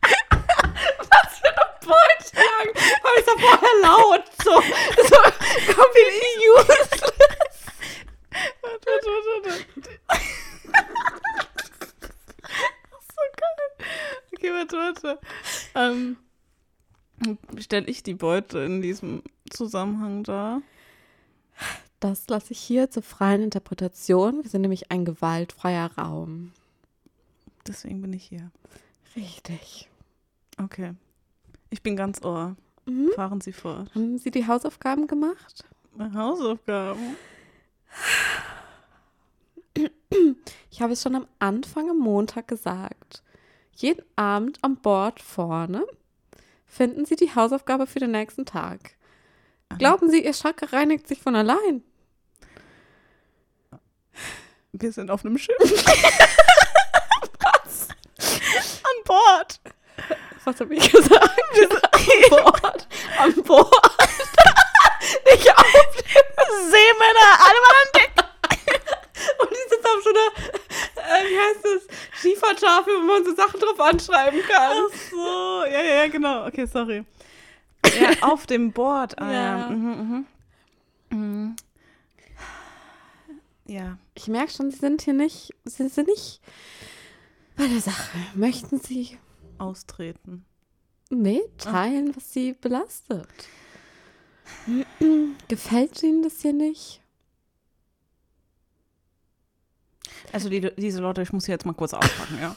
Was für eine Beute jagen? War ich doch vorher laut. So, so completely useless. Warte, warte, warte. so geil. Okay, warte, warte. Ähm, Stelle ich die Beute in diesem Zusammenhang dar? Das lasse ich hier zur freien Interpretation. Wir sind nämlich ein gewaltfreier Raum. Deswegen bin ich hier. Richtig. Okay. Ich bin ganz Ohr. Mhm. Fahren Sie fort. Haben Sie die Hausaufgaben gemacht? Hausaufgaben. Ich habe es schon am Anfang am Montag gesagt. Jeden Abend am Board vorne finden Sie die Hausaufgabe für den nächsten Tag. Glauben Sie, Ihr Chakra reinigt sich von allein? Wir sind auf einem Schiff. Was? An Bord. Was habe ich gesagt? Wir sind am Board. Am Board. Nicht auf Seemänner, alle mal an Deck. Und die sitzt auf so einer, äh, wie heißt das, Schiefertafel, wo man so Sachen drauf anschreiben kann. Ach so, ja, ja, ja, genau. Okay, sorry. Ja, auf dem Board. Ah, ja. Ja. Mhm, mhm. Mhm. Ja. Ich merke schon, Sie sind hier nicht, Sie sind nicht bei der Sache. Möchten Sie Austreten. nee, teilen, was Sie belastet? Gefällt Ihnen das hier nicht? Also die, diese Leute, ich muss hier jetzt mal kurz auspacken, ja.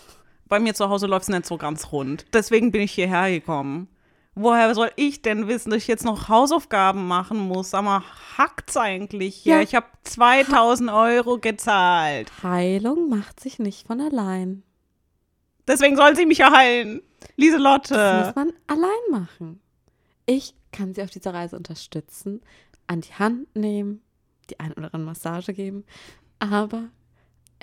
Bei mir zu Hause läuft es nicht so ganz rund. Deswegen bin ich hierher gekommen. Woher soll ich denn wissen, dass ich jetzt noch Hausaufgaben machen muss? Sag mal, hackt's eigentlich hier? Ja. Ich habe 2000 Euro gezahlt. Heilung macht sich nicht von allein. Deswegen soll sie mich ja heilen. Das Lieselotte. muss man allein machen. Ich kann Sie auf dieser Reise unterstützen, an die Hand nehmen, die ein oder andere Massage geben, aber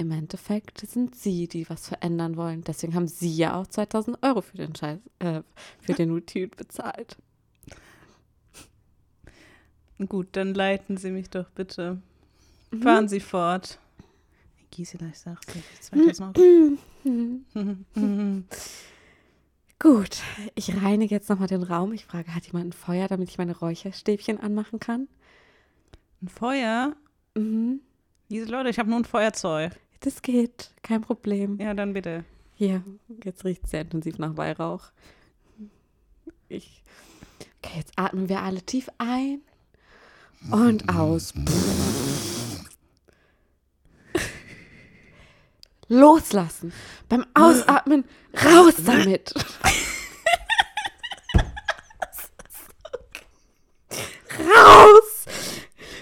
im Endeffekt sind Sie, die was verändern wollen. Deswegen haben Sie ja auch 2000 Euro für den Scheiß, äh, für den Retreat bezahlt. Gut, dann leiten Sie mich doch bitte. Fahren Sie fort. Gisela, ich sag's dir, 2000 Euro. Mhm. Gut, ich reinige jetzt nochmal den Raum. Ich frage, hat jemand ein Feuer, damit ich meine Räucherstäbchen anmachen kann? Ein Feuer? Mhm. Lieselotte, ich habe nur ein Feuerzeug. Das geht, kein Problem. Ja, dann bitte. Hier, jetzt riecht es sehr intensiv nach Weihrauch. Ich. Okay, jetzt atmen wir alle tief ein und aus. Loslassen. Beim Ausatmen raus damit. raus!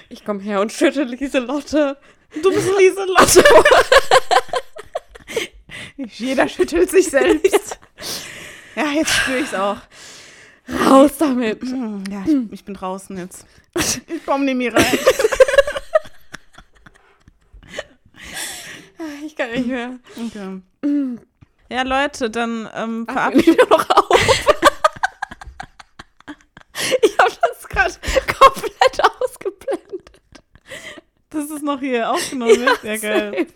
Ich komme her und schüttel Lieselotte. Du bist Lieselotte. Jeder schüttelt sich selbst. Ja, jetzt spüre ich es auch. Raus damit. Ja, ich, ich bin draußen jetzt. Ich komme nicht mehr rein. Ich kann nicht mehr. Okay. Ja, Leute, dann ähm, wir verabschieden nehmen noch auf. ich habe das gerade komplett ausgeblendet. Das ist noch hier aufgenommen. wird. Ja, geil. safe.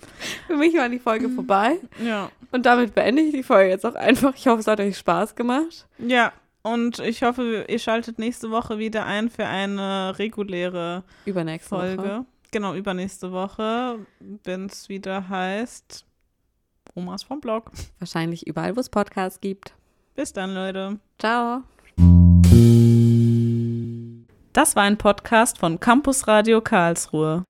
Für mich war die Folge vorbei. Ja. Und damit beende ich die Folge jetzt auch einfach. Ich hoffe, es hat euch Spaß gemacht. Ja. Und ich hoffe, ihr schaltet nächste Woche wieder ein für eine reguläre Übernächste Folge. Folge. Genau, übernächste Woche, wenn es wieder heißt Omas vom Blog. Wahrscheinlich überall, wo es Podcasts gibt. Bis dann, Leute. Ciao. Das war ein Podcast von Campus Radio Karlsruhe.